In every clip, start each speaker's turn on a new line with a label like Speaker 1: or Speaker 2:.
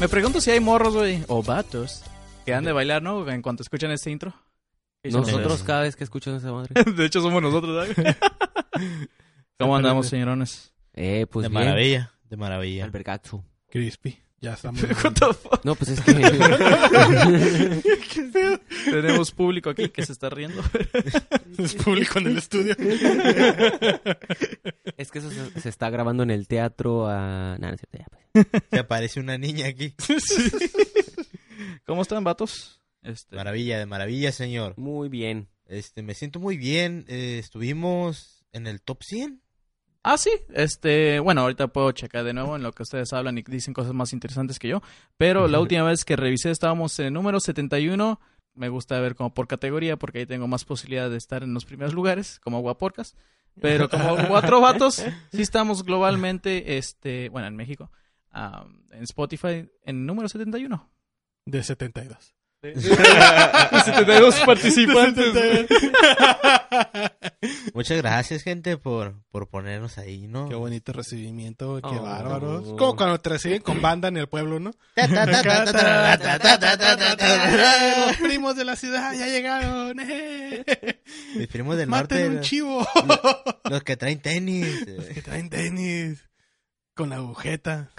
Speaker 1: Me pregunto si hay morros, güey, o vatos, que han de bailar, ¿no? En cuanto escuchan este intro. ¿Qué dicen
Speaker 2: Nosotros cada vez que escuchamos esa madre.
Speaker 1: De hecho, somos nosotros, ¿sabes? ¿Cómo andamos, señorones?
Speaker 2: Eh, pues
Speaker 3: de
Speaker 2: bien.
Speaker 3: maravilla, de maravilla.
Speaker 2: Albergazo.
Speaker 4: Crispy. Ya estamos.
Speaker 1: What the fuck?
Speaker 2: No, pues es que...
Speaker 1: Tenemos público aquí que se está riendo.
Speaker 4: es público en el estudio.
Speaker 2: es que eso se, se está grabando en el teatro a... No, ya, pues.
Speaker 3: Se aparece una niña aquí.
Speaker 1: ¿Cómo están, vatos? Este,
Speaker 3: Maravilla, de maravilla, señor.
Speaker 2: Muy bien.
Speaker 3: Este, me siento muy bien. eh, estuvimos en el top 100.
Speaker 1: Ah, sí. Este, bueno, ahorita puedo checar de nuevo en lo que ustedes hablan y dicen cosas más interesantes que yo. Pero la última vez que revisé estábamos en el número 71. Me gusta ver como por categoría porque ahí tengo más posibilidad de estar en los primeros lugares, como Guaporcas. Pero como cuatro vatos, sí estamos globalmente, este, bueno, en México, ah, en Spotify, en número 71.
Speaker 4: De 72.
Speaker 1: De 72 participantes.
Speaker 3: Muchas gracias, gente, por, por ponernos ahí, ¿no?
Speaker 4: Qué bonito recibimiento, qué
Speaker 2: oh,
Speaker 4: Como cuando te reciben con banda en el pueblo, ¿no? Los primos de la ciudad ya llegaron.
Speaker 3: Mis primos del
Speaker 4: Maten
Speaker 3: norte.
Speaker 4: un chivo.
Speaker 3: Los, los que traen tenis. Los
Speaker 4: que traen tenis. Con la agujeta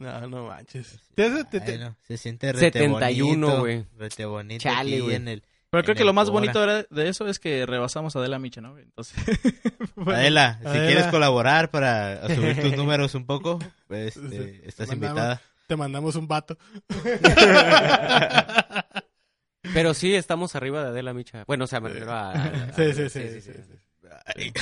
Speaker 4: no, no manches. Te- te- te-
Speaker 3: Ay, no, se siente rete
Speaker 2: 71,
Speaker 3: bonito,
Speaker 2: güey.
Speaker 3: Rete bonito
Speaker 2: Chale,
Speaker 3: aquí
Speaker 2: güey.
Speaker 3: en el...
Speaker 1: Pero creo
Speaker 3: En
Speaker 1: que lo más
Speaker 3: Cora.
Speaker 1: bonito era- de eso es que rebasamos a Adela Micha, ¿no? Entonces, bueno,
Speaker 3: Adela, si
Speaker 4: Adela.
Speaker 3: quieres colaborar para subir tus números un poco, pues, este, estás
Speaker 4: Mandamos.
Speaker 3: invitada.
Speaker 4: te mandamos un vato.
Speaker 2: Pero sí, estamos arriba de Adela Micha. Bueno, o sea, me refiero a... a-
Speaker 4: Sí, sí, sí. sí, sí.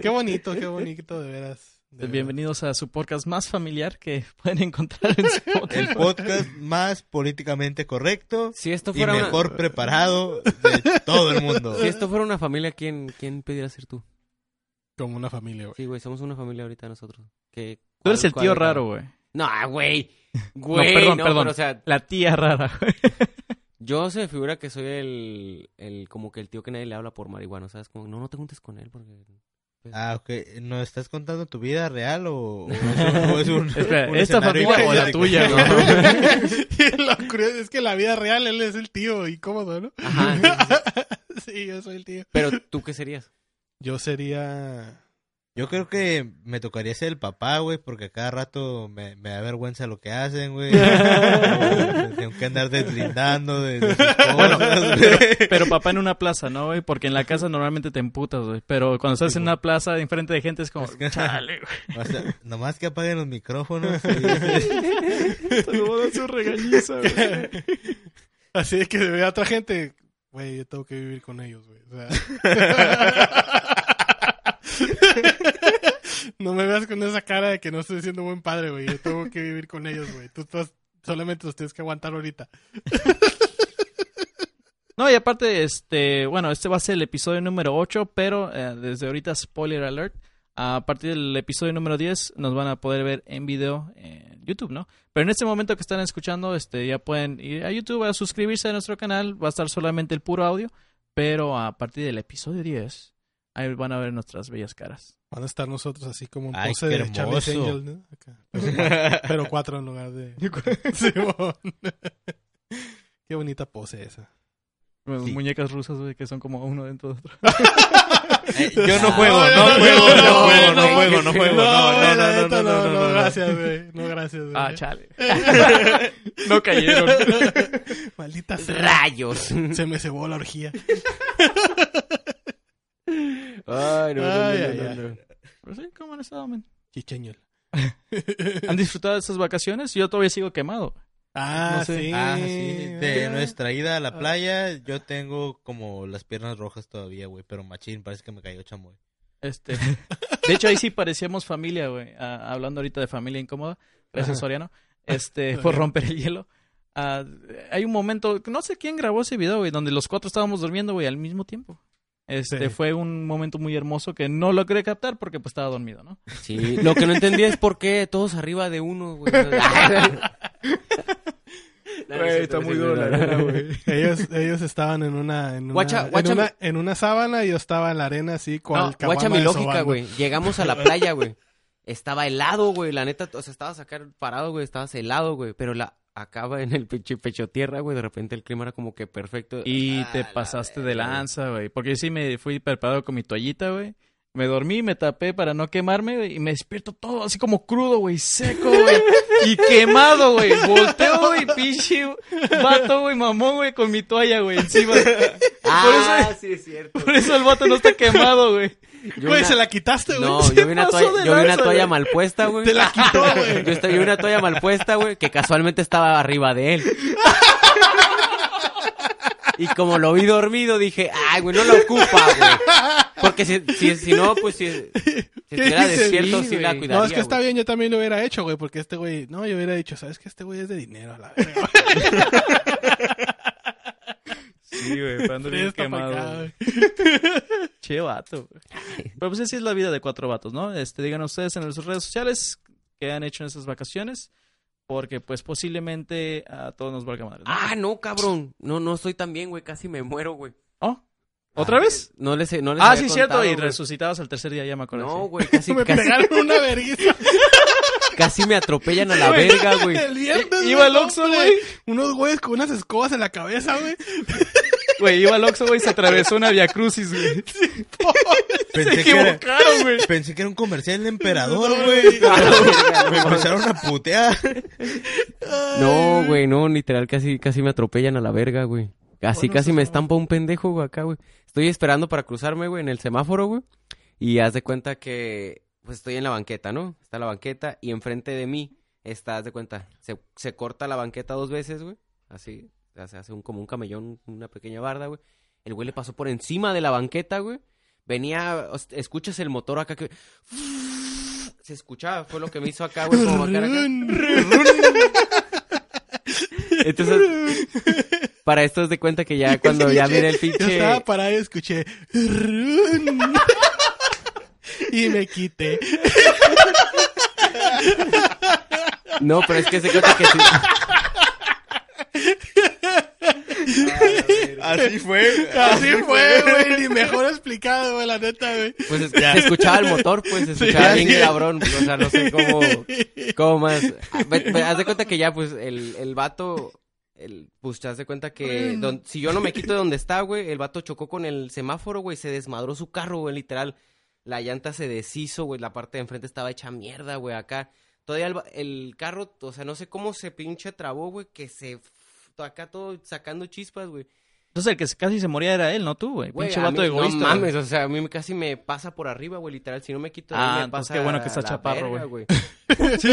Speaker 4: Qué bonito, qué bonito, de veras. De veras.
Speaker 1: bienvenidos a su podcast más familiar que pueden encontrar en Spotify.
Speaker 3: El podcast más políticamente correcto
Speaker 2: Si esto
Speaker 3: y
Speaker 2: fuera una...
Speaker 3: mejor preparado de todo el mundo.
Speaker 2: Si esto fuera una familia, ¿quién, quién pudiera ser tú?
Speaker 4: Como una familia, güey.
Speaker 2: Sí, güey, somos una familia ahorita nosotros. ¿Qué,
Speaker 1: Tú eres el tío raro, güey.
Speaker 2: No, güey. Güey,
Speaker 1: no, perdón,
Speaker 2: no,
Speaker 1: perdón.
Speaker 2: pero, o sea,
Speaker 1: La tía rara, güey.
Speaker 2: yo se me figura que soy el, el, como que el tío que nadie le habla por marihuana, ¿sabes? Como, no, no te juntes con él porque... pues,
Speaker 3: Ah, ok. ¿Nos estás contando tu vida real o, o es un, o es un-
Speaker 1: Espera,
Speaker 3: un
Speaker 1: ¿esta familia o la tuya,
Speaker 2: No.
Speaker 4: Lo curioso es que la vida real él es el tío incómodo, ¿no?
Speaker 2: Ajá. Sí,
Speaker 4: yo soy el tío.
Speaker 2: Pero, ¿tú qué serías?
Speaker 4: Yo sería...
Speaker 3: Yo creo que me tocaría ser el papá, güey, porque a cada rato me, me da vergüenza lo que hacen, güey. Tengo que andar deslindando de, de sus cosas.
Speaker 1: Pero papá en una plaza, ¿no, güey? Porque en la casa normalmente te emputas, güey. Pero cuando estás en una plaza enfrente de gente es como,
Speaker 3: Es que-
Speaker 1: chale, güey.
Speaker 3: O sea, nomás que apaguen los micrófonos.
Speaker 1: lo voy a dar su regañiza, güey.
Speaker 4: Así es que se ve a otra gente. Güey, yo tengo que vivir con ellos, güey. O sea... no me veas con esa cara de que no estoy siendo buen padre, güey. Yo tengo que vivir con ellos, güey. Tú estás... solamente los tienes que aguantar ahorita.
Speaker 1: No, y aparte, este, bueno, este va a ser el episodio número 8, pero eh, desde ahorita, spoiler alert, a partir del episodio número 10 nos van a poder ver en video en YouTube, ¿no? Pero en este momento que están escuchando, este, ya pueden ir a YouTube a suscribirse a nuestro canal, va a estar solamente el puro audio, pero a partir del episodio 10, ahí van a ver nuestras bellas caras.
Speaker 4: Van a estar nosotros así como en
Speaker 3: Ay,
Speaker 4: pose de Charlie's
Speaker 3: hermoso.
Speaker 4: Angels, ¿no? Acá. Pero, cuatro, pero cuatro en lugar de... Simón. Qué bonita pose esa.
Speaker 3: Sí.
Speaker 1: Muñecas rusas, güey, que son como uno dentro de otro.
Speaker 3: Eh, yo no juego, no juego, no juego, no juego, no juego. No, no, no, no,
Speaker 4: neta,
Speaker 3: no, no, no, no.
Speaker 4: gracias, güey. No, gracias, güey.
Speaker 1: Ah, chale. no cayeron.
Speaker 4: Maldita sea.
Speaker 2: ¡Rayos!
Speaker 4: Se me cebó la orgía.
Speaker 2: Ay, no, no, no,
Speaker 4: Ay,
Speaker 2: no, no, no.
Speaker 1: Pero sí, ¿cómo han estado, men?
Speaker 4: Chicheñol.
Speaker 1: ¿Han disfrutado de estas vacaciones? Yo todavía sigo quemado.
Speaker 4: Ah,
Speaker 1: No sé.
Speaker 4: sí.
Speaker 3: Ah, sí, de
Speaker 4: Ah.
Speaker 3: nuestra ida a la playa, yo tengo como las piernas rojas todavía, güey, pero machín, parece que me cayó chamoy.
Speaker 1: Este, de hecho, ahí sí parecíamos familia, güey. Ah, hablando ahorita de familia incómoda. Gracias. Soriano. Este, por romper el hielo. Ah, hay un momento, no sé quién grabó ese video, güey, donde los cuatro estábamos durmiendo, güey, al mismo tiempo. Este,
Speaker 4: Sí.
Speaker 1: fue un momento muy hermoso que no logré captar porque pues estaba dormido, ¿no?
Speaker 2: Sí, lo que no entendía es por qué todos arriba de uno, güey.
Speaker 1: Güey, está muy dura la arena, güey.
Speaker 4: Ellos, ellos estaban en una, en una,
Speaker 2: Guacha-
Speaker 4: en
Speaker 2: guacha-
Speaker 4: una, en una sábana y yo estaba en la arena así con
Speaker 2: No, guacha mi lógica, güey. Llegamos a la playa, güey. Estaba helado, güey. La neta, o sea, estabas acá parado, güey. Estabas helado, güey. Pero la acaba en el pecho, pecho tierra, güey. De repente el clima era como que perfecto.
Speaker 1: Y
Speaker 2: Ah,
Speaker 1: te
Speaker 2: la
Speaker 1: pasaste de lanza, güey. Porque yo sí me fui preparado con mi toallita, güey. Me dormí, me tapé para no quemarme, güey. Y me despierto todo así como crudo, güey. Seco, güey. Y quemado, güey. Volteo, güey. Pinche vato, güey. Mamón, güey. Con mi toalla, güey. Encima.
Speaker 2: Ah, sí es cierto.
Speaker 1: Por eso el vato no está quemado, güey.
Speaker 2: Yo
Speaker 4: Güey, se la quitaste, güey.
Speaker 2: No,
Speaker 1: Se
Speaker 2: yo vi una toalla, yo vi una toalla mal puesta, güey.
Speaker 4: Te la quitó, güey.
Speaker 2: Yo estoy vi una toalla mal puesta, güey, que casualmente estaba arriba de él. Y como lo vi dormido, dije, ay, güey, no lo ocupa, güey. Porque si, si, si no, pues si, si estuviera despierto,
Speaker 1: Sí,
Speaker 2: sí la cuidaría.
Speaker 4: No, es que está
Speaker 2: güey.
Speaker 4: bien, yo también lo hubiera hecho, güey, porque este güey, no, yo hubiera dicho, ¿sabes que Este güey es de dinero, a la verga.
Speaker 1: Sí, güey. Pero ando bien quemado. Che vato, güey. Pero pues así es la vida de cuatro vatos, ¿no? Este, digan ustedes en sus redes sociales qué han hecho en estas vacaciones. Porque pues posiblemente a todos nos valga madre. ¿no?
Speaker 2: Ah, no, cabrón. No, no estoy tan bien, güey. Casi me muero, güey.
Speaker 1: ¿Oh? ¿Otra
Speaker 2: Ah,
Speaker 1: vez?
Speaker 2: No les, no les
Speaker 1: Ah, sí, cierto.
Speaker 2: contado,
Speaker 1: Y
Speaker 2: güey.
Speaker 1: resucitabas al tercer día, ya me acuerdo.
Speaker 2: No, güey, casi,
Speaker 4: Me
Speaker 2: casi,
Speaker 4: pegaron una vergüenza.
Speaker 2: casi me atropellan a la verga, güey.
Speaker 4: El viernes,
Speaker 1: Iba al Oxxo, güey.
Speaker 4: Unos güeyes con unas escobas en la cabeza, güey.
Speaker 1: Güey, iba al Oxxo, güey, y se atravesó una Via Crucis, güey.
Speaker 3: Pensé
Speaker 1: Se
Speaker 3: que, era,
Speaker 1: equivocaron, güey.
Speaker 3: pensé que era un comercial de emperador,
Speaker 4: No,
Speaker 3: güey. Me empezaron a putear.
Speaker 2: No, güey, no, literal, casi, casi me atropellan a la verga, güey. Casi,
Speaker 1: Bueno,
Speaker 2: casi me
Speaker 1: es
Speaker 2: estampa un pendejo, güey, acá, güey. Estoy esperando para cruzarme, güey, en el semáforo, güey. Y haz de cuenta que, pues estoy en la banqueta, ¿no? Está la banqueta y enfrente de mí está, haz de cuenta, se, se corta la banqueta dos veces, güey. Así, se hace un, como un camellón, una pequeña barda, güey. El güey le pasó por encima de la banqueta, güey. Venía, escuchas el motor acá que... Se escuchaba, fue lo que me hizo acá, güey, como acá. Entonces, para esto es de cuenta que ya cuando ya miré el
Speaker 4: Yo estaba
Speaker 2: pinche...
Speaker 4: parado y escuché. Y me quité.
Speaker 2: No, pero es que se cuenta que sí.
Speaker 3: Así fue.
Speaker 4: Así fue, güey. Ni mejor explicado, güey, la neta, güey.
Speaker 2: Pues es- se escuchaba el motor, pues se escuchaba bien cabrón. pues, o sea, no sé cómo, cómo más. Ah, Haz de cuenta que ya, pues, el, el vato, el, pues, te haz de cuenta que don- si yo no me quito de donde está, güey, el vato chocó con el semáforo, güey, se desmadró su carro, güey, literal. La llanta se deshizo, güey, la parte de enfrente estaba hecha mierda, güey, acá. Todavía el, el carro, o sea, no sé cómo se pinche trabó, güey, que se... Acá todo sacando chispas, güey.
Speaker 1: Entonces el que casi se moría era él, no tú, güey. Pinche vato
Speaker 2: mí-
Speaker 1: egoísta.
Speaker 2: No
Speaker 1: güey.
Speaker 2: mames, o sea, a mí casi me pasa por arriba, güey, literal. Si no me quito
Speaker 1: Ah,
Speaker 2: me pasa
Speaker 1: qué bueno que está chaparro,
Speaker 2: verga,
Speaker 1: güey.
Speaker 2: Sí,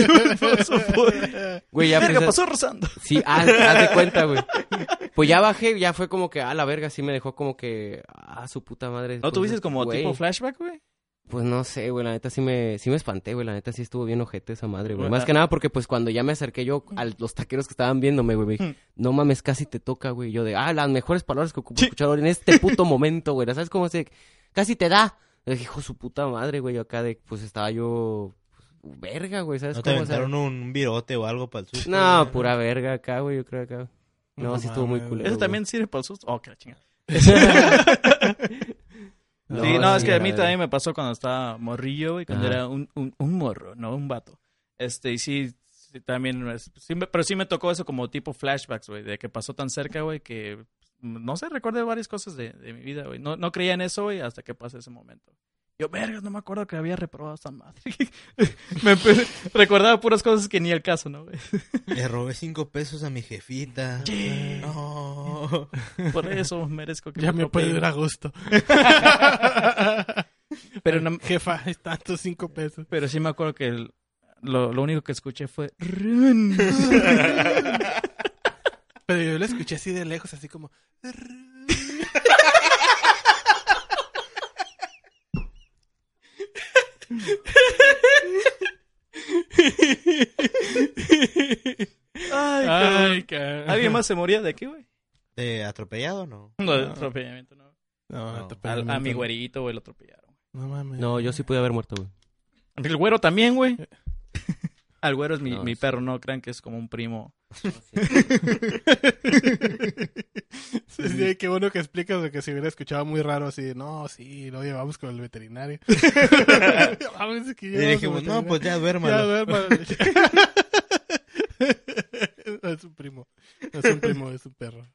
Speaker 2: Güey, ya
Speaker 1: Verga, pasó rozando.
Speaker 2: Sí, haz, haz de cuenta, güey. Pues ya bajé, ya fue como que, ah, la verga, sí me dejó como que, ah, su puta madre.
Speaker 1: ¿No tuviste como
Speaker 2: güey,
Speaker 1: tipo flashback, güey?
Speaker 2: Pues no sé, güey, la neta sí me, sí me espanté, güey, la neta sí estuvo bien ojete esa madre, güey.
Speaker 1: Güey,
Speaker 2: Más
Speaker 1: ah.
Speaker 2: que nada porque pues cuando ya me acerqué yo a los taqueros que estaban viéndome, güey, me dije, no mames, casi te toca, güey. Yo de, ah, las mejores palabras que ocupo
Speaker 1: Sí.
Speaker 2: escuchar ahora en este puto momento, güey. ¿Sabes cómo se, casi te da? Yo dije, hijo su puta madre, güey, yo acá de, pues estaba yo, pues, verga, güey, ¿sabes
Speaker 3: ¿No te
Speaker 2: cómo? O sea,
Speaker 3: aventaron un, un virote o algo para el susto?
Speaker 2: no,
Speaker 3: güey?
Speaker 2: pura verga acá, güey, yo creo acá. No,
Speaker 4: No
Speaker 2: sí estuvo muy culero.
Speaker 1: Eso
Speaker 2: güey.
Speaker 1: también sirve para el susto. Oh, qué la chingada.
Speaker 2: No,
Speaker 1: sí, no, es que a mí también me pasó cuando estaba morrillo, güey, cuando
Speaker 2: Ajá.
Speaker 1: era un, un, un morro, no un vato. Este, y sí, sí, también, sí pero sí me tocó eso como tipo flashbacks, güey, de que pasó tan cerca, güey, que, no sé, recuerdo varias cosas de, de mi vida, güey. No, no creía en eso, güey, hasta que pasó ese momento. Yo, verga, no me acuerdo que había reprobado esta madre. me empe- recordaba puras cosas que ni el caso, ¿no?
Speaker 3: Le robé cinco pesos a mi jefita. No.
Speaker 1: Por eso merezco que
Speaker 4: Ya me puedo ir a gusto.
Speaker 1: Pero no-
Speaker 4: Jefa, están tus cinco pesos.
Speaker 1: Pero sí me acuerdo que el- lo, lo único que escuché fue... "Run".
Speaker 4: Pero yo lo escuché así de lejos, así como...
Speaker 1: Ay,
Speaker 4: Ay,
Speaker 1: cabrón. ¿Alguien más se moría de aquí, güey?
Speaker 3: ¿De atropellado no?
Speaker 1: No, de atropellamiento, no.
Speaker 4: No,
Speaker 3: No.
Speaker 1: Al-
Speaker 4: pego,
Speaker 1: a mi
Speaker 4: no.
Speaker 1: güerito, güey, lo atropellaron.
Speaker 4: No mames.
Speaker 2: No, yo sí pude haber muerto, güey.
Speaker 1: El güero también, güey. Al güero es mi,
Speaker 2: No,
Speaker 1: mi
Speaker 2: sí.
Speaker 1: perro, no crean que es como un primo.
Speaker 4: Sí, sí, qué bueno que explicas de que se hubiera escuchado muy raro así. No, sí, lo llevamos con el veterinario. Vamos, es que
Speaker 3: Y dijimos, no, pues ya
Speaker 4: Ya,
Speaker 3: duérmalo.
Speaker 4: duérmalo. es un primo. No es un primo, es un perro.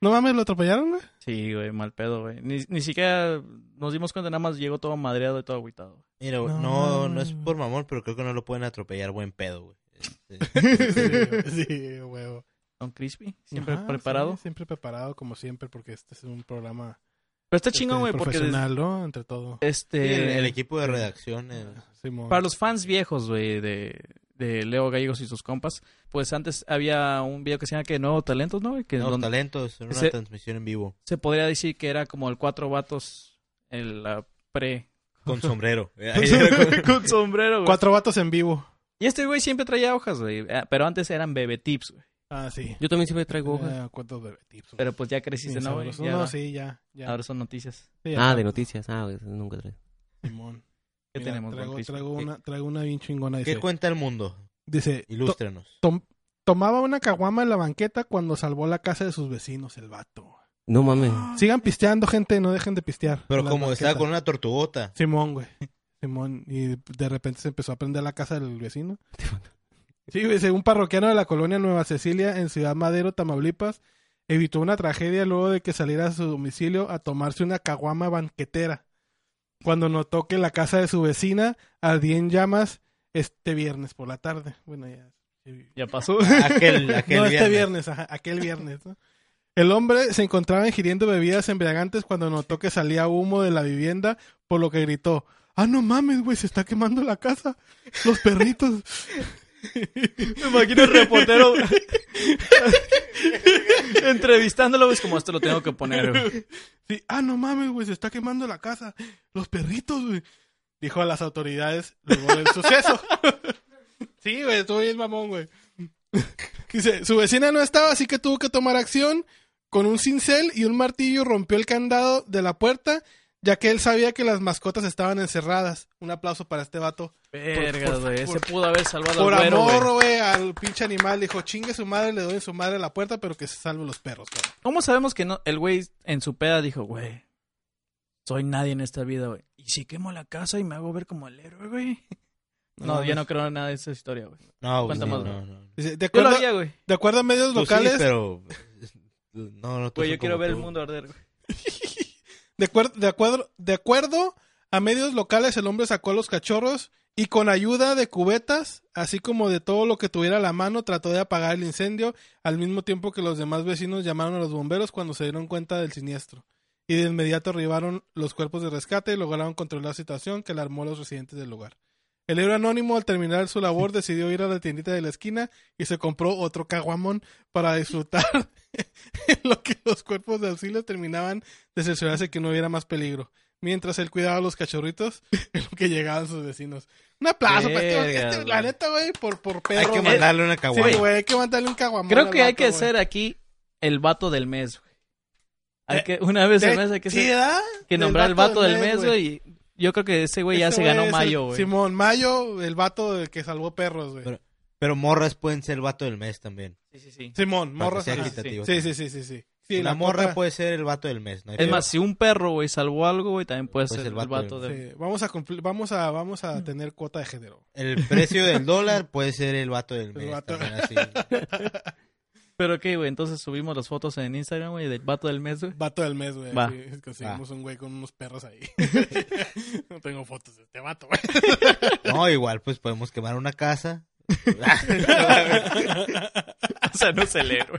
Speaker 4: No mames, ¿lo atropellaron, güey?
Speaker 1: Sí, güey, mal pedo, güey. Ni, ni siquiera nos dimos cuenta, nada más llegó todo madreado y todo agüitado.
Speaker 3: Mira, güey,
Speaker 4: No,
Speaker 3: no, es por mamón, pero creo que no lo pueden atropellar buen pedo, güey. Este,
Speaker 4: Sí, sí, huevo.
Speaker 1: Don Crispy, siempre
Speaker 4: Ajá,
Speaker 1: preparado.
Speaker 4: sí, siempre preparado, como siempre, porque este es un programa
Speaker 1: Pero está
Speaker 4: este,
Speaker 1: chingón, güey, porque
Speaker 4: profesional, ¿no? Entre todo.
Speaker 1: este
Speaker 3: el, el equipo de redacción. eh,
Speaker 1: para los fans viejos, güey, de, de Leo Gallegos y sus compas, pues antes había un video que se llama que Nuevos Talentos, ¿no? Que
Speaker 3: Nuevos talentos en una transmisión en vivo.
Speaker 1: se podría decir que era como el cuatro vatos en la pre
Speaker 3: Con sombrero.
Speaker 1: con sombrero, güey.
Speaker 4: Cuatro vatos en vivo.
Speaker 1: Y este güey siempre traía hojas, güey, eh, pero antes eran bebé tips, güey.
Speaker 4: Ah, sí.
Speaker 2: Yo también siempre traigo hojas.
Speaker 4: Eh, ¿Cuántos bebé tips?
Speaker 1: Pero pues ya creciste,
Speaker 4: Sí,
Speaker 1: ¿no, güey? Ya
Speaker 4: No,
Speaker 1: ahora-
Speaker 4: sí, ya. ya.
Speaker 1: Ahora son noticias.
Speaker 4: Sí, ya.
Speaker 2: Ah, de noticias. Ah, güey, nunca traigo.
Speaker 4: Simón.
Speaker 1: ¿Qué
Speaker 4: Mira,
Speaker 1: tenemos,
Speaker 4: Traigo, traigo
Speaker 1: ¿Qué-
Speaker 4: una, traigo una bien chingona.
Speaker 3: ¿Qué
Speaker 4: Dice,
Speaker 3: cuenta el mundo?
Speaker 4: dice to-
Speaker 3: Ilústrenos.
Speaker 4: tom- tomaba una caguama en la banqueta cuando salvó la casa de sus vecinos, el vato.
Speaker 2: No mames.
Speaker 4: Sigan pisteando, gente, no dejen de pistear.
Speaker 3: Pero como estaba con una tortugota.
Speaker 4: Simón, güey. Simón. Y de repente se empezó a prender la casa del vecino. Sí, güey, según parroquiano de la colonia Nueva Cecilia en Ciudad Madero, Tamaulipas, evitó una tragedia luego de que saliera a su domicilio a tomarse una caguama banquetera. Cuando notó que la casa de su vecina ardía en llamas este viernes por la tarde. Bueno, ya.
Speaker 1: Ya pasó.
Speaker 3: Aquel, aquel
Speaker 4: no, este
Speaker 3: viernes.
Speaker 4: viernes, ajá, aquel viernes. ¿no? El hombre se encontraba ingiriendo bebidas embriagantes cuando notó que salía humo de la vivienda, por lo que gritó, ah, no mames, güey, se está quemando la casa. Los perritos.
Speaker 1: Me imagino el reportero entrevistándolo, güey, es como esto lo tengo que poner, güey.
Speaker 4: Sí, ah, no mames, güey, se está quemando la casa. Los perritos, güey. Dijo a las autoridades luego del suceso. sí, güey, estuvo bien mamón, güey. Dice, su vecina no estaba, así que tuvo que tomar acción. Con un cincel y un martillo rompió el candado de la puerta, ya que él sabía que las mascotas estaban encerradas. Un aplauso para este vato.
Speaker 1: Verga,
Speaker 4: por-
Speaker 1: güey.
Speaker 4: Por-
Speaker 1: pudo haber salvado
Speaker 4: Por
Speaker 1: güero, güey.
Speaker 4: amor, güey, al pinche animal. Dijo, chingue su madre, le doy su madre a la puerta, pero que se salven los perros, cabrón.
Speaker 1: ¿Cómo sabemos que no? El güey en su peda dijo, güey, soy nadie en esta vida, güey. ¿Y si quemo la casa y me hago ver como el héroe, güey? No,
Speaker 4: No,
Speaker 1: ya no creo en nada de esa historia, güey.
Speaker 3: No, güey, no,
Speaker 1: más,
Speaker 3: no, no.
Speaker 4: De
Speaker 1: Yo lo
Speaker 4: acuerdo,
Speaker 1: haría, güey.
Speaker 4: de acuerdo a medios
Speaker 3: Tú sí,
Speaker 4: locales,
Speaker 3: pero... No, no, tú
Speaker 1: Güey, yo quiero ver el mundo arder, güey.
Speaker 4: De, acuer- de acuerdo, de acuerdo a medios locales, el hombre sacó a los cachorros y con ayuda de cubetas, así como de todo lo que tuviera a la mano, trató de apagar el incendio, al mismo tiempo que los demás vecinos llamaron a los bomberos cuando se dieron cuenta del siniestro. Y de inmediato arribaron los cuerpos de rescate y lograron controlar la situación que alarmó a los residentes del lugar. El héroe anónimo, al terminar su labor, decidió ir a la tiendita de la esquina y se compró otro caguamón para disfrutar en lo que los cuerpos de auxilio terminaban de cerciorarse que no hubiera más peligro. Mientras él cuidaba a los cachorritos en lo que llegaban sus vecinos. Un aplauso para este, este-
Speaker 1: güey.
Speaker 4: la neta, güey, por, por
Speaker 3: Hay que mandarle una
Speaker 4: Sí,
Speaker 3: caguama.
Speaker 4: güey, hay que mandarle un caguamón.
Speaker 1: Creo que hay que
Speaker 4: güey.
Speaker 1: ser aquí el vato del mes, güey. Hay
Speaker 4: Eh,
Speaker 1: que, una vez al mes hay que,
Speaker 4: sí,
Speaker 1: ser- que nombrar el vato del mes, güey. Yo creo que ese güey ya
Speaker 4: Ese
Speaker 1: se ganó
Speaker 4: el-
Speaker 1: mayo, güey.
Speaker 4: Simón, Mayo, el vato del que salvó perros, güey.
Speaker 3: Pero- Pero morras pueden ser el vato del mes también.
Speaker 1: Sí, sí, sí.
Speaker 4: Simón, morras.
Speaker 3: sea equitativo.
Speaker 4: Sí, sí, sí, sí, sí. Sí,
Speaker 3: la
Speaker 4: la
Speaker 3: morra puede ser el vato del mes. No
Speaker 1: Es más, si un perro, güey, salvó algo, güey, también puede
Speaker 3: Puede
Speaker 1: ser el vato, del...
Speaker 4: Sí, vamos a cumplir, vamos a, vamos
Speaker 1: Mm.
Speaker 4: a tener cuota de género.
Speaker 3: El precio del dólar puede ser el vato del
Speaker 4: El
Speaker 3: mes.
Speaker 4: vato-
Speaker 3: también así.
Speaker 1: Pero qué, güey, entonces subimos las fotos en Instagram, güey, del vato del mes, güey.
Speaker 4: Vato del mes, güey.
Speaker 1: Va.
Speaker 4: Conseguimos un güey con unos perros ahí. no tengo fotos de este vato, güey.
Speaker 3: No, igual, pues podemos quemar una casa.
Speaker 1: o sea, no se lee, güey.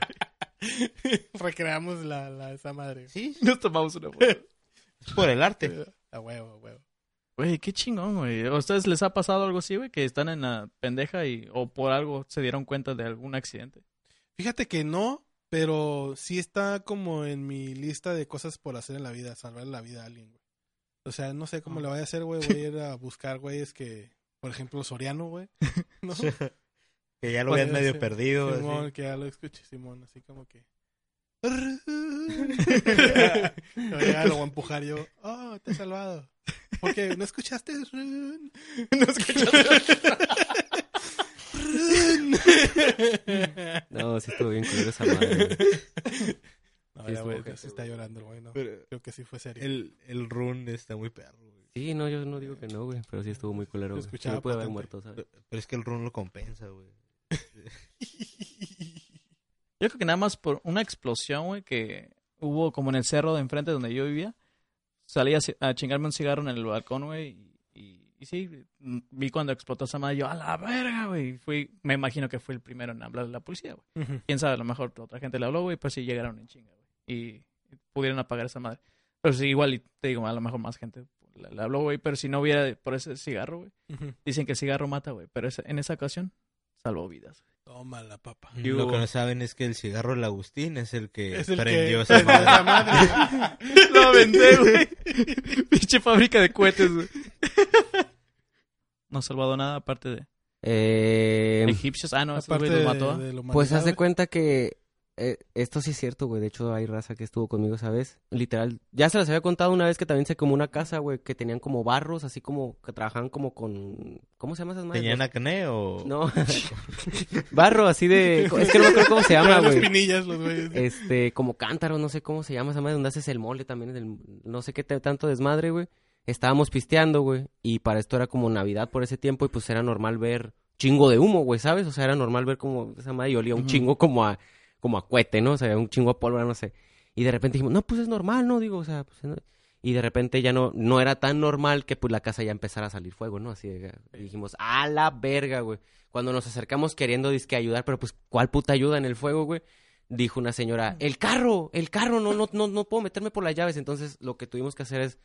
Speaker 4: Recreamos la, la, esa madre.
Speaker 3: sí,
Speaker 1: Nos tomamos una foto.
Speaker 3: es por el arte.
Speaker 4: A huevo, a huevo.
Speaker 1: Güey, qué chingón, güey. ¿A ustedes les ha pasado algo así, güey? Que están en la pendeja y o por algo se dieron cuenta de algún accidente.
Speaker 4: Fíjate que no, pero sí está como en mi lista de cosas por hacer en la vida, salvar la vida a alguien, güey. O sea, no sé cómo le voy a hacer, güey. Voy a ir a buscar güeyes que, por ejemplo, Soriano, güey. ¿No?
Speaker 3: Que ya lo vean medio perdido. así.
Speaker 4: Simón, que ya lo escuche, Simón, así como que. Ya lo voy a empujar yo. Oh, te he salvado. Porque no escuchaste. no escuchaste.
Speaker 2: No, sí estuvo bien culero esa madre.
Speaker 4: No,
Speaker 2: Sí,
Speaker 4: ya, güey, se está llorando, el güey. No,
Speaker 3: Pero
Speaker 4: creo que sí fue serio.
Speaker 3: el, el run está muy perro, güey.
Speaker 2: Sí, no, yo no digo que no, güey, pero sí estuvo muy culero, güey. Sí pude haber muerto, ¿sabes?
Speaker 3: Pero es que el run lo compensa, güey.
Speaker 1: Yo creo que nada más por una explosión, güey, que hubo como en el cerro de enfrente donde yo vivía. Salí a chingarme un cigarro en el balcón, güey. Y, sí, vi cuando explotó esa madre. Yo, a la verga, güey. Fui, me imagino que fui el primero en hablar de la policía, güey. Quién sabe, a lo mejor otra gente le habló, güey. Pues sí llegaron en chinga, güey. Y pudieron apagar esa madre. Pero sí, igual, y te digo, a lo mejor más gente le, le habló, güey. Pero si no hubiera por ese cigarro, güey. Dicen que el cigarro mata, güey. Pero en esa ocasión, salvó vidas.
Speaker 4: Toma la papa.
Speaker 1: Y
Speaker 3: Lo que no saben es que el cigarro del Agustín es el que
Speaker 4: Es el
Speaker 3: prendió
Speaker 4: que
Speaker 3: esa madre.
Speaker 4: madre.
Speaker 1: Lo aventé, güey. Pinche fábrica de cohetes, güey. No ha salvado nada aparte de
Speaker 2: Eh,
Speaker 1: egipcios. Ah, no, ese güey los mató.
Speaker 4: de, de
Speaker 2: pues haz de cuenta que eh, esto sí es cierto, güey. De hecho, hay raza que estuvo conmigo, ¿sabes? Literal. Ya se las había contado una vez que también se como una casa, güey, que tenían como barros, así como que trabajaban como con. ¿Cómo se llama esas madres?
Speaker 3: ¿Tenían acné o...?
Speaker 2: No. Barro así de. Es que no me acuerdo cómo se llama,
Speaker 4: las
Speaker 2: güey.
Speaker 4: pinillas, los güeyes.
Speaker 2: Este, como cántaro, no sé cómo se llama esa madre, donde haces el mole también, no sé qué te- tanto desmadre, güey. Estábamos pisteando, güey, y para esto era como Navidad por ese tiempo y pues era normal ver chingo de humo, güey, ¿sabes? O sea, era normal ver como esa madre y olía un chingo como a, como a cohete, ¿no? O sea, un chingo a pólvora, no sé. Y de repente dijimos, no, pues es normal, ¿no? Digo, o sea, pues, no- y de repente ya no, no era tan normal que pues la casa ya empezara a salir fuego, ¿no? Así de, y dijimos, a la verga, güey. Cuando nos acercamos queriendo disque ayudar, pero pues, ¿cuál puta ayuda en el fuego, güey? Dijo una señora, el carro, el carro, no, no, no, no puedo meterme por las llaves. Entonces, lo que tuvimos que hacer es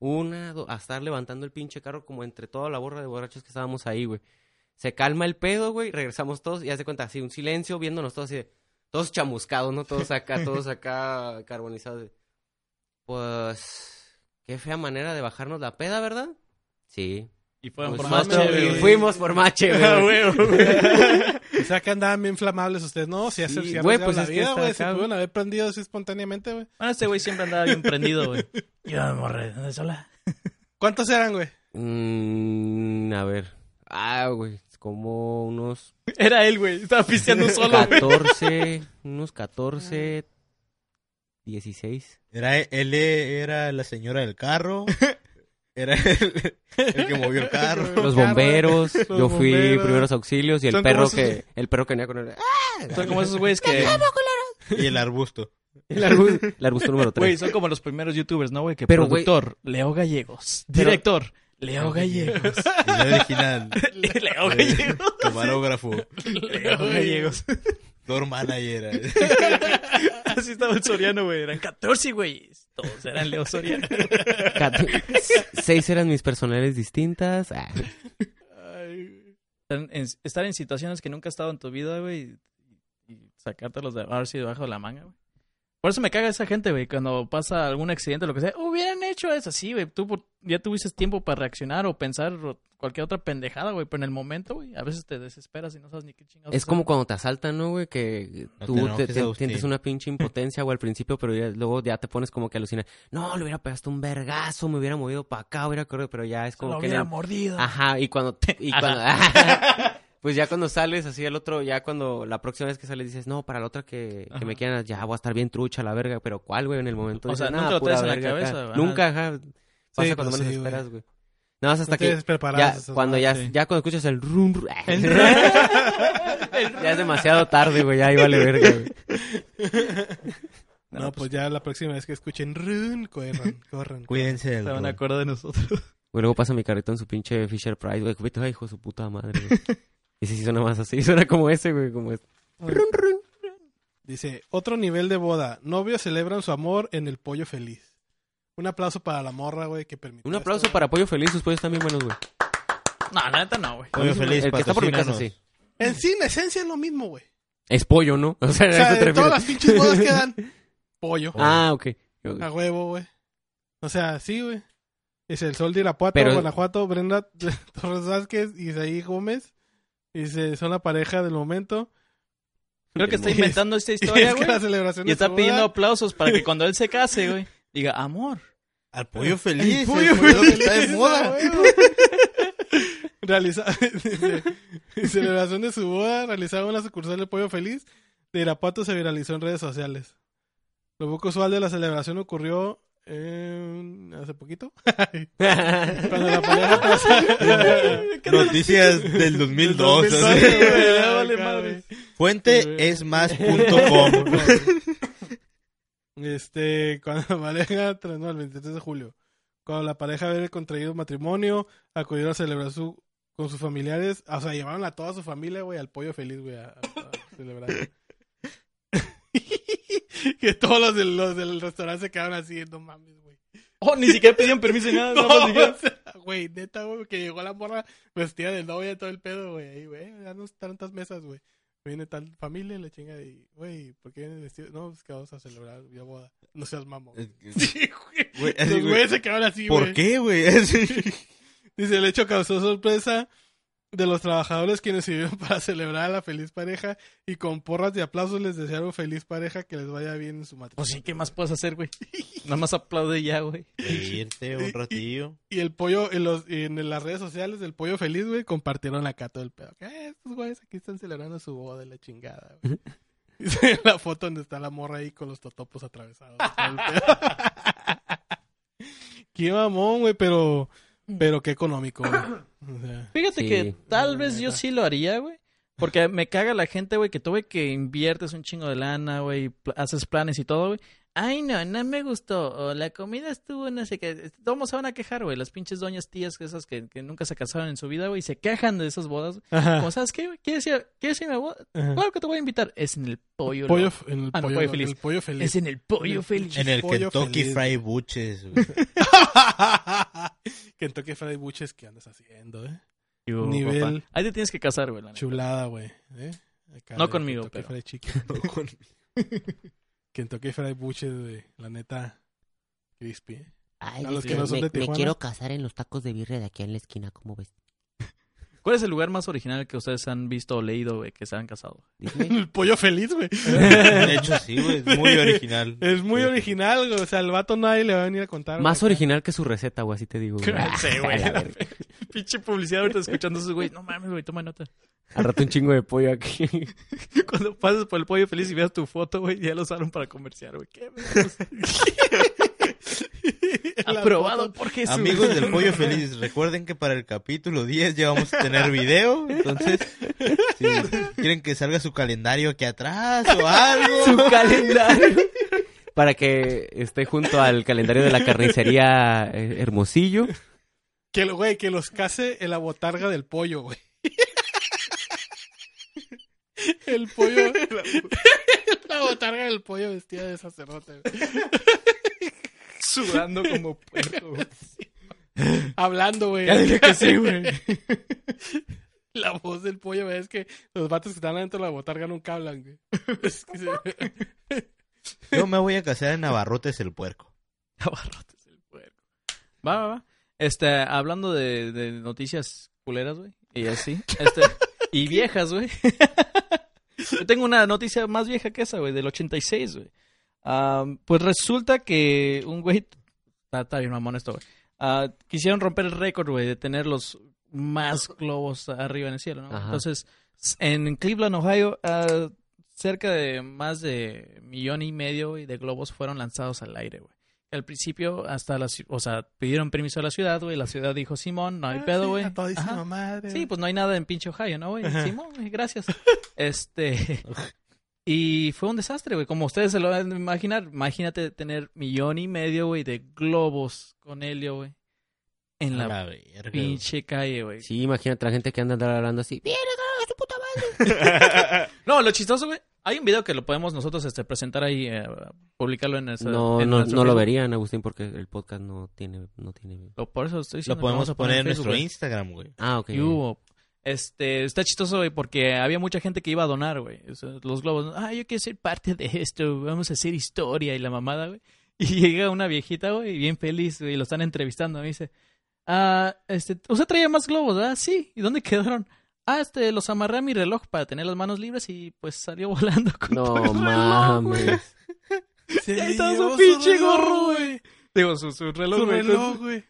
Speaker 2: una, do- a estar levantando el pinche carro como entre toda la borra de borrachos que estábamos ahí, güey. Se calma el pedo, güey, regresamos todos y haz de cuenta, así, un silencio, viéndonos todos así, de- todos chamuscados, ¿no? Todos acá, todos acá carbonizados. de, Pues, qué fea manera de bajarnos la peda, ¿verdad? Sí.
Speaker 1: Y fueron
Speaker 2: Pues
Speaker 1: por más chévere,
Speaker 2: y. Fuimos por más chévere,
Speaker 1: Ah,
Speaker 2: güey.
Speaker 4: O sea, que andaban bien flamables ustedes. No, si hace
Speaker 2: Sí,
Speaker 4: si
Speaker 2: güey, pues
Speaker 4: la
Speaker 2: es
Speaker 4: vida, güey. Se pudieron haber prendido así espontáneamente, güey.
Speaker 1: Bueno, este güey siempre andaba bien prendido, güey. Yo me morré. ¿Dónde sola?
Speaker 4: ¿Cuántos eran, güey?
Speaker 2: Mm, a ver. Ah, güey, como unos
Speaker 1: Era él, güey. Estaba pisteando solo, güey.
Speaker 2: 14, unos 14, 16.
Speaker 3: Era, él era la señora del carro. Era el, el que movió el carro.
Speaker 2: Los bomberos,
Speaker 4: los
Speaker 2: yo fui
Speaker 4: bomberos.
Speaker 2: primeros auxilios y el perro
Speaker 4: esos-
Speaker 2: que el perro que venía con él.
Speaker 1: Son como esos güeyes que...
Speaker 3: Y el arbusto.
Speaker 2: El arbusto, el arbusto número
Speaker 1: Güey,
Speaker 2: 3.
Speaker 1: son como los primeros youtubers, ¿no, güey? Que
Speaker 2: Pero, güey-
Speaker 1: productor, Leo Gallegos.
Speaker 2: Pero-
Speaker 1: Director, Leo Gallegos.
Speaker 3: Y el original.
Speaker 1: Leo Gallegos.
Speaker 3: Camarógrafo.
Speaker 1: Leo Gallegos.
Speaker 3: Door manager.
Speaker 1: Así estaba el Soriano, güey. Eran 14 güeyes. Todos eran Leo Soriano.
Speaker 2: Seis eran mis personales distintas. Ah,
Speaker 1: Estar en, estar en situaciones que nunca has estado en tu vida, güey. Y, y sacártelos de sido debajo de la manga, güey. Por eso me caga esa gente, güey. Cuando pasa algún accidente o lo que sea, hubieran hecho eso. Sí, güey. Tú por- ya tuviste tiempo para reaccionar o pensar o cualquier otra pendejada, güey. Pero en el momento, güey, a veces te desesperas y no sabes ni qué chingados.
Speaker 2: Es
Speaker 1: hacer.
Speaker 2: como cuando te asaltan, ¿no, güey? Que
Speaker 3: No
Speaker 2: tú
Speaker 3: te
Speaker 2: sientes una pinche impotencia, güey, al principio, pero ya- luego ya te pones como que alucinas. No, le hubiera pegado un vergazo, me hubiera movido para acá, hubiera corrido, pero ya es
Speaker 1: Se
Speaker 2: como
Speaker 1: lo
Speaker 2: que...
Speaker 1: hubiera mordido.
Speaker 2: Ajá, y cuando... Y cuando pues ya cuando sales así al otro, ya cuando la próxima vez que sales dices, no, para la otra que, que me quieran, ya voy a estar bien trucha la verga, pero ¿cuál, güey? En el momento
Speaker 1: O sea,
Speaker 2: dices,
Speaker 1: nunca
Speaker 2: "Nah,
Speaker 1: lo traes en la
Speaker 2: acá".
Speaker 1: cabeza, ajá.
Speaker 2: Nunca, ajá. Pasa
Speaker 4: Sí,
Speaker 2: cuando
Speaker 4: pues
Speaker 2: menos
Speaker 4: sí,
Speaker 2: esperas, güey. Nada más hasta
Speaker 4: No
Speaker 2: que... Ya, cuando ya,
Speaker 1: sí.
Speaker 2: ya cuando escuchas el rum, rum, ya es demasiado tarde, güey, ya ahí vale verga, güey.
Speaker 4: No, pues ya la próxima vez que escuchen run, corran, corran.
Speaker 3: Cuídense del
Speaker 1: Se van a acordar de nosotros.
Speaker 2: Güey, luego pasa mi carrito en su pinche Fisher Price, güey. Vete, hijo de su puta madre, güey. Y sí, sí suena más así. Suena como ese, güey, como este.
Speaker 4: Dice, otro nivel de boda. Novios celebran su amor en el pollo feliz. Un aplauso para la morra, güey, que permitió
Speaker 2: Un aplauso
Speaker 4: esto,
Speaker 2: para Pollo Feliz, sus pollos están bien buenos, güey.
Speaker 1: No, la neta no, güey.
Speaker 3: Pollo feliz,
Speaker 2: El que está por mi casa, sí.
Speaker 4: En sí, en esencia es lo mismo, güey.
Speaker 2: Es pollo, ¿no? O sea,
Speaker 4: O
Speaker 2: ¿a
Speaker 4: sea, de todas las pinches bodas que dan, pollo.
Speaker 2: Ah, ok.
Speaker 4: A huevo, güey. O sea, sí, güey. Es el Sol de Irapuato,
Speaker 2: Pero-
Speaker 4: Guanajuato, Brenda Torres Vázquez y Isaí Gómez. Dice, son la pareja del momento.
Speaker 1: Creo que está
Speaker 4: Y es-
Speaker 1: inventando esta
Speaker 4: Y
Speaker 1: historia,
Speaker 4: es que
Speaker 1: güey.
Speaker 4: la celebración
Speaker 1: Y está pidiendo aplausos para que cuando él se case, güey, diga amor.
Speaker 3: Al pollo feliz.
Speaker 4: pollo
Speaker 3: el pollo
Speaker 4: feliz,
Speaker 3: está de moda.
Speaker 4: Realiza... en celebración de su boda, realizaron una sucursal de Pollo Feliz de Irapuato se viralizó en redes sociales. Lo poco usual de la celebración ocurrió eh, hace poquito. Cuando la pareja pasa...
Speaker 3: Noticias del 2002.
Speaker 4: 2012,
Speaker 3: así.
Speaker 4: güey,
Speaker 1: Ya vale
Speaker 4: acá,
Speaker 1: madre.
Speaker 4: güey.
Speaker 3: Fuente es más.com.
Speaker 4: Este, cuando la pareja, no, el 23 de julio, cuando la pareja había contraído matrimonio, acudieron a celebrar su, con sus familiares, o sea, llevaron a toda su familia, güey, al pollo feliz, güey, a, a celebrar. que todos los del, los del restaurante se quedaron así, no mames, güey.
Speaker 1: Oh, ni siquiera pedían permiso ni nada. nada más
Speaker 4: No,
Speaker 1: dijeron,
Speaker 4: o sea, Güey, neta, güey, que llegó la morra vestida de novia y todo el pedo, güey. Ahí, güey, ya no tantas mesas, güey. Viene tal familia y la chinga y, güey, ¿por qué vienen vestidos? No, es que vamos a celebrar mi boda. No seas mamón. Sí, güey. Los
Speaker 3: güey,
Speaker 4: güeyes se quedaron así, güey.
Speaker 3: ¿Por qué, güey?
Speaker 4: Dice, el hecho causó sorpresa de los trabajadores quienes se vieron para celebrar a la feliz pareja y con porras de aplausos les desearon feliz pareja que les vaya bien en su matrimonio.
Speaker 1: Pues sí, ¿qué más puedes hacer, güey? Nada más aplaude y ya, güey.
Speaker 3: Irte un ratillo.
Speaker 4: Y el pollo, en, los, en las redes sociales del pollo feliz, güey, compartieron acá todo el pedo. Que, "Eh, estos güeyes aquí están celebrando su boda de la chingada, güey. Dice la foto donde está la morra ahí con los totopos atravesados. Qué mamón, güey, pero, pero qué económico, güey.
Speaker 1: Fíjate
Speaker 2: Sí.
Speaker 1: que tal vez yo sí lo haría, güey. Porque me caga la gente, güey, que tú, güey, que inviertes un chingo de lana, güey, haces planes y todo, güey. Ay, no, no me gustó. O la comida estuvo, no sé qué. Todos se van a quejar, güey. Las pinches doñas tías, esas que, que nunca se casaron en su vida, güey, se quejan de esas bodas.
Speaker 4: Ajá.
Speaker 1: Como, ¿sabes qué? ¿Quieres ir, ¿Quieres ir a mi boda?
Speaker 4: Ajá.
Speaker 1: Claro que te voy a invitar. Es en el pollo.
Speaker 4: Pollo, en el
Speaker 1: Ah, no,
Speaker 4: pollo,
Speaker 1: pollo feliz.
Speaker 4: el pollo feliz.
Speaker 1: Es en el pollo feliz.
Speaker 3: En el
Speaker 4: Pollo
Speaker 3: Kentucky
Speaker 4: feliz,
Speaker 3: Fried Buches, güey.
Speaker 4: Kentucky Fried Buches, ¿qué andas haciendo, eh? Nivel-
Speaker 1: papá, Ahí te tienes que casar, güey. la.
Speaker 4: Chulada, güey. ¿eh?
Speaker 1: No conmigo,
Speaker 4: Kentucky
Speaker 1: pero-
Speaker 4: Fried Chicken. Kentucky Fried Buches, güey. La neta, crispy, ¿eh?
Speaker 5: Ay,
Speaker 4: A los que no son
Speaker 5: me,
Speaker 4: de
Speaker 5: me
Speaker 4: Tijuana.
Speaker 5: quiero casar en los tacos de birria de aquí en la esquina, ¿cómo ves?
Speaker 1: ¿Cuál es el lugar más original que ustedes han visto o leído, güey, que se han casado?
Speaker 5: Disney.
Speaker 4: El pollo feliz, güey.
Speaker 3: De hecho, sí, güey. Es muy original.
Speaker 4: Es muy original, güey. O sea, al vato nadie le va a venir a contar.
Speaker 2: Más
Speaker 4: güey.
Speaker 2: original que su receta, güey, así te digo. güey.
Speaker 1: Sí, güey.
Speaker 2: A la verga.
Speaker 1: Pinche publicidad ahorita escuchando esos güey. No mames, güey, toma nota.
Speaker 2: Al rato un chingo de pollo aquí.
Speaker 1: Cuando pases por el pollo feliz y veas tu foto, güey, ya lo usaron para comerciar, güey. ¿Qué? Aprobado por Jesús.
Speaker 3: Amigos del Pollo Feliz, recuerden que para el capítulo 10 ya vamos a tener video. Entonces, si quieren que salga su calendario aquí atrás o algo.
Speaker 2: su calendario. Para que esté junto al calendario de la carnicería eh, Hermosillo.
Speaker 4: Que, lo- güey, que los case en la botarga del pollo, güey. El pollo. la botarga del pollo vestida de sacerdote, güey.
Speaker 1: Sudando como puerco, güey.
Speaker 4: Hablando, güey.
Speaker 1: Ya dije que sí, güey.
Speaker 4: La voz del pollo, güey. Es que los vatos que están adentro de la botarga nunca hablan, güey. Es que se-
Speaker 3: Yo me voy a casar en Navarrotes el puerco.
Speaker 1: Abarrotes el puerco. Va, va, va. Este, hablando de, de noticias culeras, güey. Y así. Este, y viejas, güey. Yo tengo una noticia más vieja que esa, güey, del 86, güey. Am, pues resulta que un güey. Está, está bien, mamón, esto, güey. Ah, quisieron romper el récord, güey, de tener los más globos arriba en el cielo, ¿no?
Speaker 2: Ajá.
Speaker 1: Entonces, en Cleveland, Ohio, ah, cerca de más de millón y medio güey, de globos fueron lanzados al aire, güey. Al principio, hasta la o sea, pidieron permiso a la ciudad, güey. La ciudad dijo, Simón, no hay
Speaker 4: Ah,
Speaker 1: pedo,
Speaker 4: sí,
Speaker 1: güey.
Speaker 4: madre.
Speaker 1: Sí, pues no hay nada en pinche Ohio, ¿no, güey? Simón, gracias. Este. Y fue un desastre, güey. Como ustedes se lo van a imaginar. Imagínate tener millón y medio, güey, de globos con helio, güey. En la
Speaker 3: la verga.
Speaker 1: pinche calle, güey.
Speaker 2: Sí, imagínate la gente que anda hablando así. Bien, su puta madre.
Speaker 1: No, lo chistoso, güey. Hay un video que lo podemos nosotros este, presentar ahí, eh, publicarlo en esa.
Speaker 2: No,
Speaker 1: en
Speaker 2: no, no lo verían, Agustín, porque el podcast no tiene... No tiene...
Speaker 1: Lo- Por eso estoy diciendo
Speaker 3: Lo podemos poner en nuestro. Instagram, güey.
Speaker 2: Ah, ok.
Speaker 1: Y hubo. Este, está chistoso, güey, porque había mucha gente que iba a donar, güey. O sea, los globos. Ah, yo quiero ser parte de esto. Vamos a hacer historia y la mamada, güey. Y llega una viejita, güey, bien feliz, güey, y lo están entrevistando. Me dice, ah, este, ¿usted traía más globos? Ah, sí. ¿Y dónde quedaron? Ah, este, los amarré a mi reloj para tener las manos libres y pues salió volando con todo el
Speaker 2: No
Speaker 1: reloj, güey.
Speaker 2: mames.
Speaker 4: Se
Speaker 1: Y ahí
Speaker 4: le
Speaker 1: está su pinche gorro, güey. Digo, su, su reloj,
Speaker 4: Su
Speaker 1: güey.
Speaker 4: reloj, güey.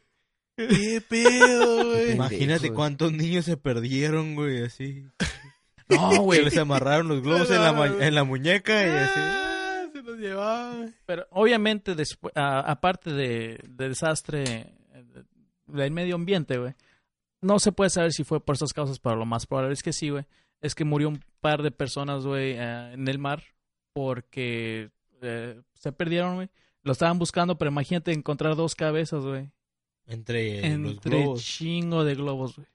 Speaker 4: ¿Qué pedo, güey?
Speaker 3: Imagínate cuántos niños se perdieron, güey, así.
Speaker 1: No, güey.
Speaker 3: les amarraron los globos en la, en la muñeca y así.
Speaker 4: Ah, se los llevaban.
Speaker 1: Pero obviamente, después, aparte de, de desastre del medio ambiente, güey, no se puede saber si fue por estas causas, pero lo más probable es que sí, güey. Es que murió un par de personas, güey, eh, en el mar porque eh, se perdieron, güey. Lo estaban buscando, pero imagínate encontrar dos cabezas, güey.
Speaker 3: Entre, los
Speaker 1: Entre
Speaker 3: globos.
Speaker 1: chingo de globos, güey.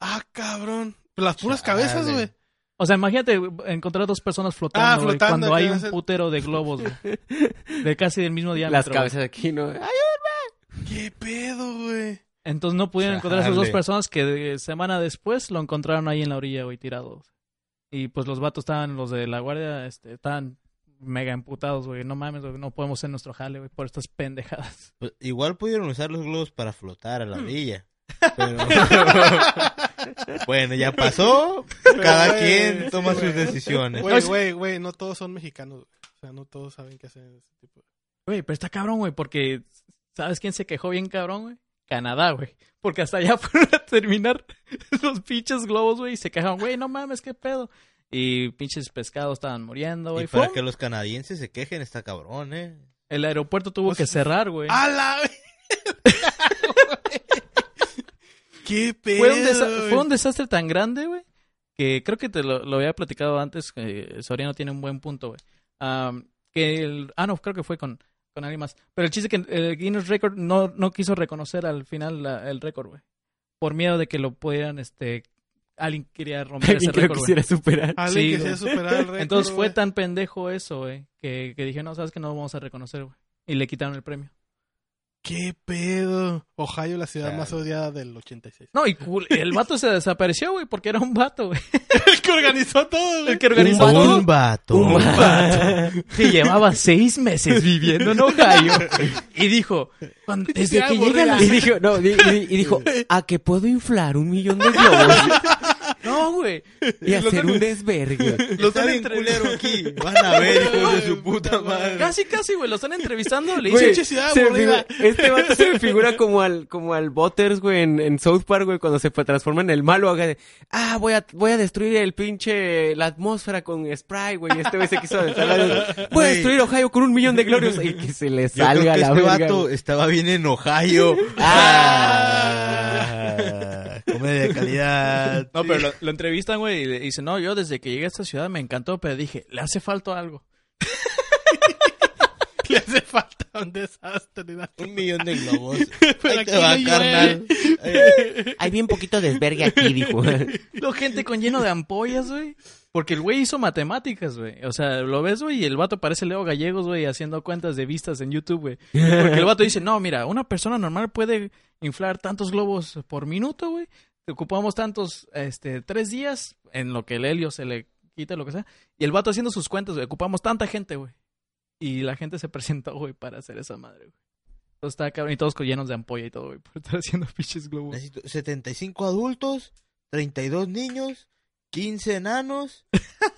Speaker 4: Ah, cabrón. Las puras
Speaker 3: Chale.
Speaker 4: cabezas, güey.
Speaker 1: O sea, imagínate encontrar dos personas flotando,
Speaker 4: Ah,
Speaker 1: cuando hay un putero de globos, güey. De casi del mismo diámetro.
Speaker 2: Las cabezas aquí, ¿no? Ay,
Speaker 4: ¿Qué pedo, güey?
Speaker 1: Entonces no pudieron encontrar a esas dos personas que de- semana después lo encontraron ahí en la orilla, güey, tirados. Y pues los vatos estaban, los de la guardia, este, estaban mega emputados, güey. No mames, güey, no podemos hacer nuestro jale, güey, por estas pendejadas.
Speaker 3: Pues, igual pudieron usar los globos para flotar a la orilla. Pero... bueno, ya pasó. Cada quien toma sus decisiones.
Speaker 4: Güey, güey, güey, no todos son mexicanos. O sea, no todos saben qué hacer en ese tipo de...
Speaker 1: Güey, pero está cabrón, güey, porque ¿sabes quién se quejó bien cabrón, güey? Canadá, güey. Porque hasta allá fueron a terminar los pinches globos, güey, y se quejaron, güey, no mames, qué pedo. Y pinches pescados estaban muriendo, güey.
Speaker 3: Y para que los canadienses se quejen está cabrón, ¿eh?
Speaker 1: El aeropuerto tuvo
Speaker 4: Pues-
Speaker 1: que cerrar, güey.
Speaker 4: ¡A la! ¡Qué pedo!
Speaker 1: Fue un, desa-
Speaker 4: güey!
Speaker 1: fue un desastre tan grande, güey, que creo que te lo, lo había platicado antes, que Soriano tiene un buen punto, güey. Am, que el, ah, no, creo que fue con, con alguien más. Pero el chiste es que el Guinness Record no, no quiso reconocer al final la- el récord, güey. Por miedo de que lo pudieran, este, alguien quería romper ese
Speaker 2: Alguien lo
Speaker 1: récord,
Speaker 2: quisiera superar.
Speaker 4: Alguien
Speaker 1: Sí,
Speaker 4: se superar el récord,
Speaker 1: Entonces fue
Speaker 4: güey.
Speaker 1: tan pendejo eso, güey, que, que dije, no, sabes que no lo vamos a reconocer, güey. Y le quitaron el premio.
Speaker 4: ¡Qué pedo! Ohio, la ciudad más odiada del 86.
Speaker 1: No, y cool, el vato se desapareció, güey, porque era un vato, güey.
Speaker 4: el que organizó todo, güey.
Speaker 1: El que organizó todo.
Speaker 3: Un vato.
Speaker 2: Un vato.
Speaker 1: que llevaba seis meses viviendo en Ohio y dijo, cuando- desde
Speaker 4: Ya
Speaker 1: que llega la...
Speaker 2: Y dijo, no, y dijo, ¿a que puedo inflar un millón de globos
Speaker 1: No, güey.
Speaker 2: y hacer un desvergue?
Speaker 1: Lo
Speaker 3: Está
Speaker 1: están
Speaker 3: bien
Speaker 1: entre-
Speaker 3: culero aquí. Van a ver, hijos de su puta madre.
Speaker 1: Casi, casi, güey. Lo están entrevistando. Le
Speaker 2: Güey,
Speaker 1: dice,
Speaker 4: Pinche ciudad
Speaker 2: se me
Speaker 4: aburrida.
Speaker 2: figura- este vato se me figura como al, como al Butters, güey, en, en South Park, güey, cuando se transforma en el malo, haga de, ah, voy a, voy a destruir el pinche, la atmósfera con spray, güey, y este güey se quiso la- voy a destruir Ohio con un millón de glorios, y que se le
Speaker 3: Yo creo
Speaker 2: salga
Speaker 3: que
Speaker 2: la
Speaker 3: este
Speaker 2: verga.
Speaker 3: vato estaba bien en Ohio. Ah, comedia de calidad.
Speaker 1: No, pero lo, lo entrevistan, güey, y le dice, no, yo desde que llegué a esta ciudad me encantó, pero dije, le hace falta algo.
Speaker 4: Le hace falta un desastre. ¿no?
Speaker 3: Un millón de globos.
Speaker 4: Pero
Speaker 3: Ahí te va,
Speaker 4: no
Speaker 3: carnal.
Speaker 5: Hay bien poquito desvergue aquí, dijo.
Speaker 1: Lo gente con lleno de ampollas, güey. Porque el güey hizo matemáticas, güey. O sea, lo ves, güey, y el vato parece Leo Gallegos, güey, haciendo cuentas de vistas en YouTube, güey. Porque el vato dice, no, mira, una persona normal puede inflar tantos globos por minuto, güey. Ocupamos tantos, este, tres días en lo que el helio se le quita, lo que sea. Y el vato haciendo sus cuentas, güey, ocupamos tanta gente, güey. Y la gente se presentó, güey, para hacer esa madre, güey. Entonces está cabrón, y todos llenos de ampolla y todo, güey, por estar haciendo pinches globos.
Speaker 3: Necesito 75 adultos, 32 niños, 15 enanos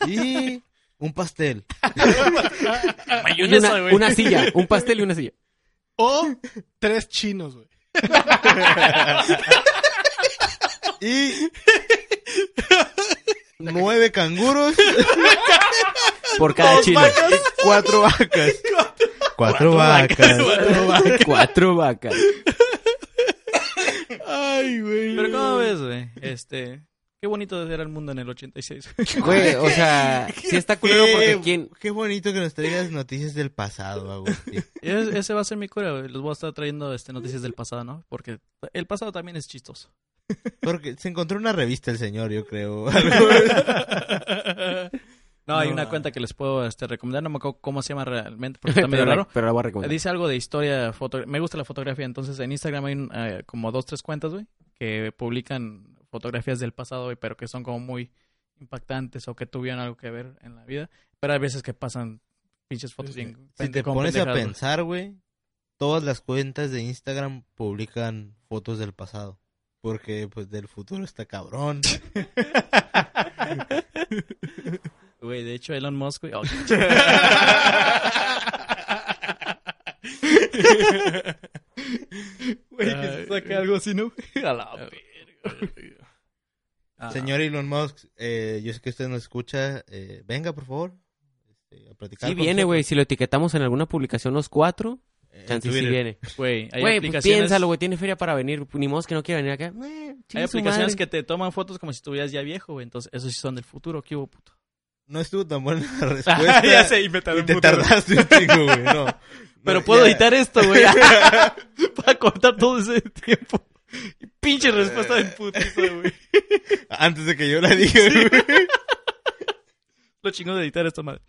Speaker 3: y un pastel.
Speaker 2: Una, una silla, un pastel y una silla.
Speaker 4: O tres chinos, güey.
Speaker 3: Y nueve canguros
Speaker 2: Por cada chino.
Speaker 3: y cuatro vacas. Cuatro vacas.
Speaker 2: Cuatro vacas.
Speaker 4: Ay, güey.
Speaker 1: Pero ¿cómo ves, güey? Este, qué bonito era el mundo en el 86.
Speaker 2: Güey, o sea, sí está culero porque quién...
Speaker 3: Qué bonito que nos traigas noticias del pasado, Agustín.
Speaker 1: Es- ese va a ser mi cura, güey. Les voy a estar trayendo este, noticias del pasado, ¿no? Porque el pasado también es chistoso.
Speaker 3: Porque se encontró una revista el señor, yo creo.
Speaker 1: No, hay
Speaker 3: No.
Speaker 1: una cuenta que les puedo este, recomendar. No me acuerdo cómo se llama realmente, porque está medio
Speaker 2: pero,
Speaker 1: raro.
Speaker 2: pero la voy a recomendar.
Speaker 1: Dice algo de historia, foto... me gusta la fotografía, entonces en Instagram hay un, eh, como dos, tres cuentas, güey, que publican fotografías del pasado, pero que son como muy impactantes o que tuvieron algo que ver en la vida. Pero hay veces que pasan pinches fotos
Speaker 4: Sí, sí.
Speaker 1: bien...
Speaker 3: Si te pones a pensar, güey, todas las cuentas de Instagram publican fotos del pasado. Porque, pues, del futuro está cabrón.
Speaker 1: Güey, de hecho Elon Musk, güey... oh, Güey, que se saca algo así, ¿no? A la verga. Ah.
Speaker 3: Señor Elon Musk, eh, yo sé que usted nos escucha. eh, venga, por favor. este, a platicar
Speaker 2: Sí
Speaker 3: con
Speaker 2: viene, güey. Si lo etiquetamos en alguna publicación los cuatro, chance sí viene.
Speaker 1: Güey,
Speaker 2: pues
Speaker 1: aplicaciones...
Speaker 2: piénsalo, güey. Tiene feria para venir. Ni modo que no quiera venir acá. Eh,
Speaker 1: Hay aplicaciones
Speaker 2: madre.
Speaker 1: que te toman fotos como si estuvieras ya viejo, güey. Entonces, esos sí son del futuro. ¿Qué hubo, puto?
Speaker 3: No estuvo tan buena la respuesta.
Speaker 1: ya sé, y me tardé
Speaker 3: Y te tardaste un chingo, güey. No.
Speaker 1: Pero
Speaker 3: No,
Speaker 1: puedo
Speaker 3: ya-
Speaker 1: editar esto, güey. Para cortar todo ese tiempo. Pinche respuesta del putizo, güey.
Speaker 3: Antes de que yo la diga, güey.
Speaker 1: Lo chingón de editar esta madre.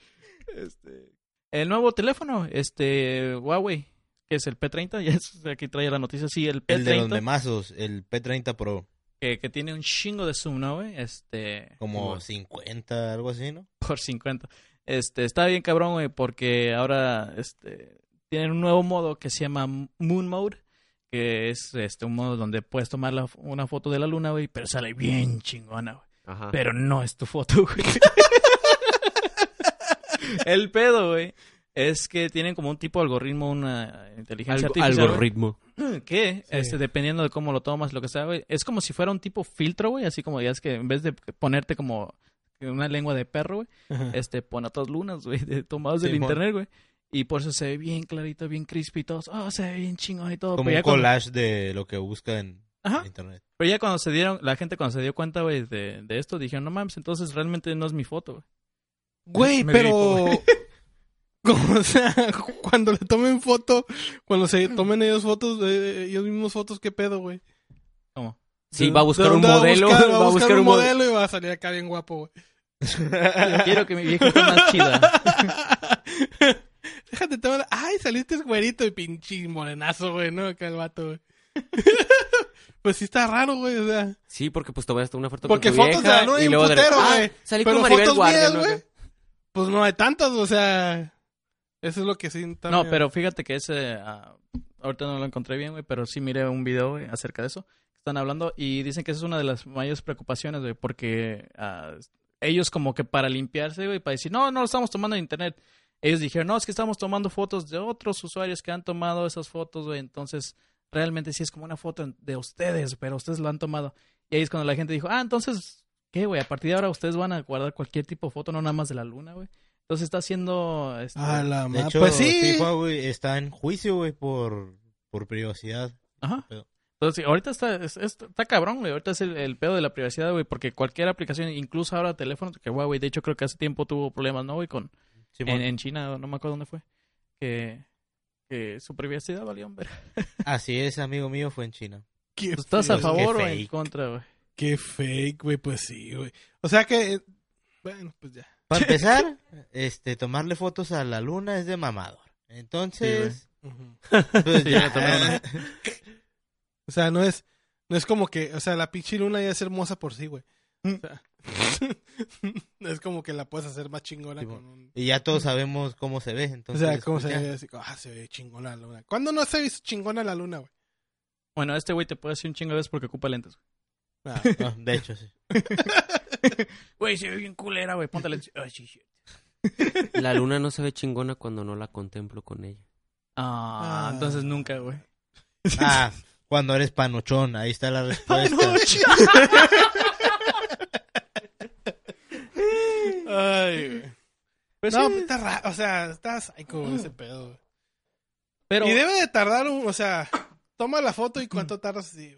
Speaker 1: Este, el nuevo teléfono, este, Huawei, que es el P30, ya es- aquí trae la noticia, sí, el
Speaker 3: El de los
Speaker 1: P30,
Speaker 3: memazos, el P30 Pro.
Speaker 1: que, que tiene un chingo de zoom, ¿no, güey? Este,
Speaker 3: Como 50, algo así, ¿no?
Speaker 1: por 50. Este, está bien cabrón, güey, porque ahora, este, tienen un nuevo modo que se llama Moon Mode, que es, este, un modo donde puedes tomar la- una foto de la luna, güey, pero sale bien chingona, güey.
Speaker 2: Ajá.
Speaker 1: Pero no es tu foto, güey. El pedo, güey, es que tienen como un tipo de algoritmo, una inteligencia
Speaker 2: Algo-
Speaker 1: artificial. güey,
Speaker 2: algoritmo.
Speaker 1: Que, este, dependiendo de cómo lo tomas, lo que sea, güey, es como si fuera un tipo filtro, güey, así como ya es que en vez de ponerte como una lengua de perro, güey,
Speaker 4: Ajá.
Speaker 1: este, pon otras lunas, güey, de, tomados del internet, güey. Y por eso se ve bien clarito, bien crispy y todo. Oh, se ve bien chingón y todo.
Speaker 3: Como
Speaker 1: pero,
Speaker 3: un
Speaker 1: cuando,
Speaker 3: collage de lo que busca en
Speaker 1: Ajá.
Speaker 3: en internet.
Speaker 1: pero ya cuando se dieron, la gente cuando se dio cuenta, güey, de, de esto, dijeron, no mames, entonces realmente no es mi foto, güey.
Speaker 4: Güey,
Speaker 1: Me
Speaker 4: pero... Como, o sea, cuando le tomen foto, cuando se tomen ellos fotos, eh, ellos mismos fotos, ¿qué pedo, güey?
Speaker 1: ¿Cómo?
Speaker 2: Sí, va a buscar
Speaker 4: ¿De
Speaker 2: un modelo.
Speaker 4: buscar?
Speaker 2: Va a buscar un modelo.
Speaker 4: modelo y va a salir acá bien guapo, güey.
Speaker 1: Quiero que mi vieja esté más chida.
Speaker 4: Déjate tomar. Ay, saliste güerito y pinche morenazo, güey, ¿no? Acá el vato, güey. pues sí está raro, güey, o sea.
Speaker 2: Sí, porque pues tomaste una foto
Speaker 4: Porque
Speaker 2: con tu
Speaker 4: fotos de
Speaker 2: vieja
Speaker 4: la un
Speaker 2: luego de
Speaker 4: putero,
Speaker 2: ah,
Speaker 4: güey.
Speaker 2: salí
Speaker 4: Pero
Speaker 2: con Maribel
Speaker 4: fotos
Speaker 2: Guardia,
Speaker 4: mías,
Speaker 2: ¿no?
Speaker 4: güey. Pues no hay tantas, o sea. Eso es lo que sí.
Speaker 1: No, pero fíjate que ese... ah, ahorita no lo encontré bien, güey, pero sí miré un video güey, acerca de eso. Están hablando y dicen que esa es una de las mayores preocupaciones, güey, porque ah, ellos como que para limpiarse, güey, para decir, no, no lo estamos tomando en internet. Ellos dijeron, no, es que estamos tomando fotos de otros usuarios que han tomado esas fotos, güey. Entonces, realmente sí es como una foto de ustedes, pero ustedes lo han tomado. Y ahí es cuando la gente dijo, ah, entonces, ¿qué, güey? A partir de ahora ustedes van a guardar cualquier tipo de foto, no nada más de la luna, güey. Entonces está haciendo... Este...
Speaker 4: A la
Speaker 3: De hecho,
Speaker 4: Pues sí.
Speaker 3: Huawei está en juicio, güey, por, por privacidad.
Speaker 1: Ajá.
Speaker 3: Pero-
Speaker 1: Entonces, ahorita está, es- es- está cabrón, güey. Ahorita es el, el pedo de la privacidad, güey. Porque cualquier aplicación, incluso ahora teléfonos, que Huawei, de hecho, creo que hace tiempo tuvo problemas, ¿no, güey? Con, En, en China, no me acuerdo dónde fue. Que, que su privacidad valió, hombre.
Speaker 3: Así es, amigo mío, fue en China.
Speaker 4: Qué,
Speaker 1: ¿Tú ¿Estás a
Speaker 3: Qué
Speaker 1: favor o en contra, güey?
Speaker 4: qué fake, güey, pues sí, güey. O sea que. eh, Bueno, pues ya.
Speaker 3: Para empezar, este, tomarle fotos a la luna es de mamador. Entonces,
Speaker 4: Ujú.
Speaker 3: pues
Speaker 1: Sí,
Speaker 3: ya.
Speaker 1: yo tomé una.
Speaker 4: O sea, no es. No es como que. O sea, la pinche luna ya es hermosa por sí, güey.
Speaker 1: Mm.
Speaker 4: O sea, es como que la puedes hacer más chingona
Speaker 3: Sí,
Speaker 4: con un.
Speaker 3: Y ya todos sabemos cómo se ve.
Speaker 4: O
Speaker 3: Entonces,
Speaker 4: sea, ¿cómo
Speaker 3: pues,
Speaker 4: se
Speaker 3: ya.
Speaker 4: ve? Así, ah, se ve chingona la luna. ¿Cuándo no se ve chingona la luna, güey?
Speaker 1: Bueno, este güey te puede decir un chingo de veces porque ocupa lentes.
Speaker 4: Ah,
Speaker 3: No, de hecho, sí.
Speaker 1: Güey, se ve bien culera, güey. Ponte lentes. Ay, sí, sí.
Speaker 2: La luna no se ve chingona cuando no la contemplo con ella.
Speaker 1: Ah,
Speaker 4: Ah.
Speaker 1: entonces nunca, güey.
Speaker 3: Ah, cuando eres panochón, ahí está la respuesta.
Speaker 4: Ay, güey.
Speaker 1: Pues
Speaker 4: no,
Speaker 1: sí,
Speaker 4: pues está raro. O sea, está psycho güey, ese pedo, güey.
Speaker 1: pero...
Speaker 4: Y debe de tardar un. O sea, toma la foto y cuánto tardas. Sí,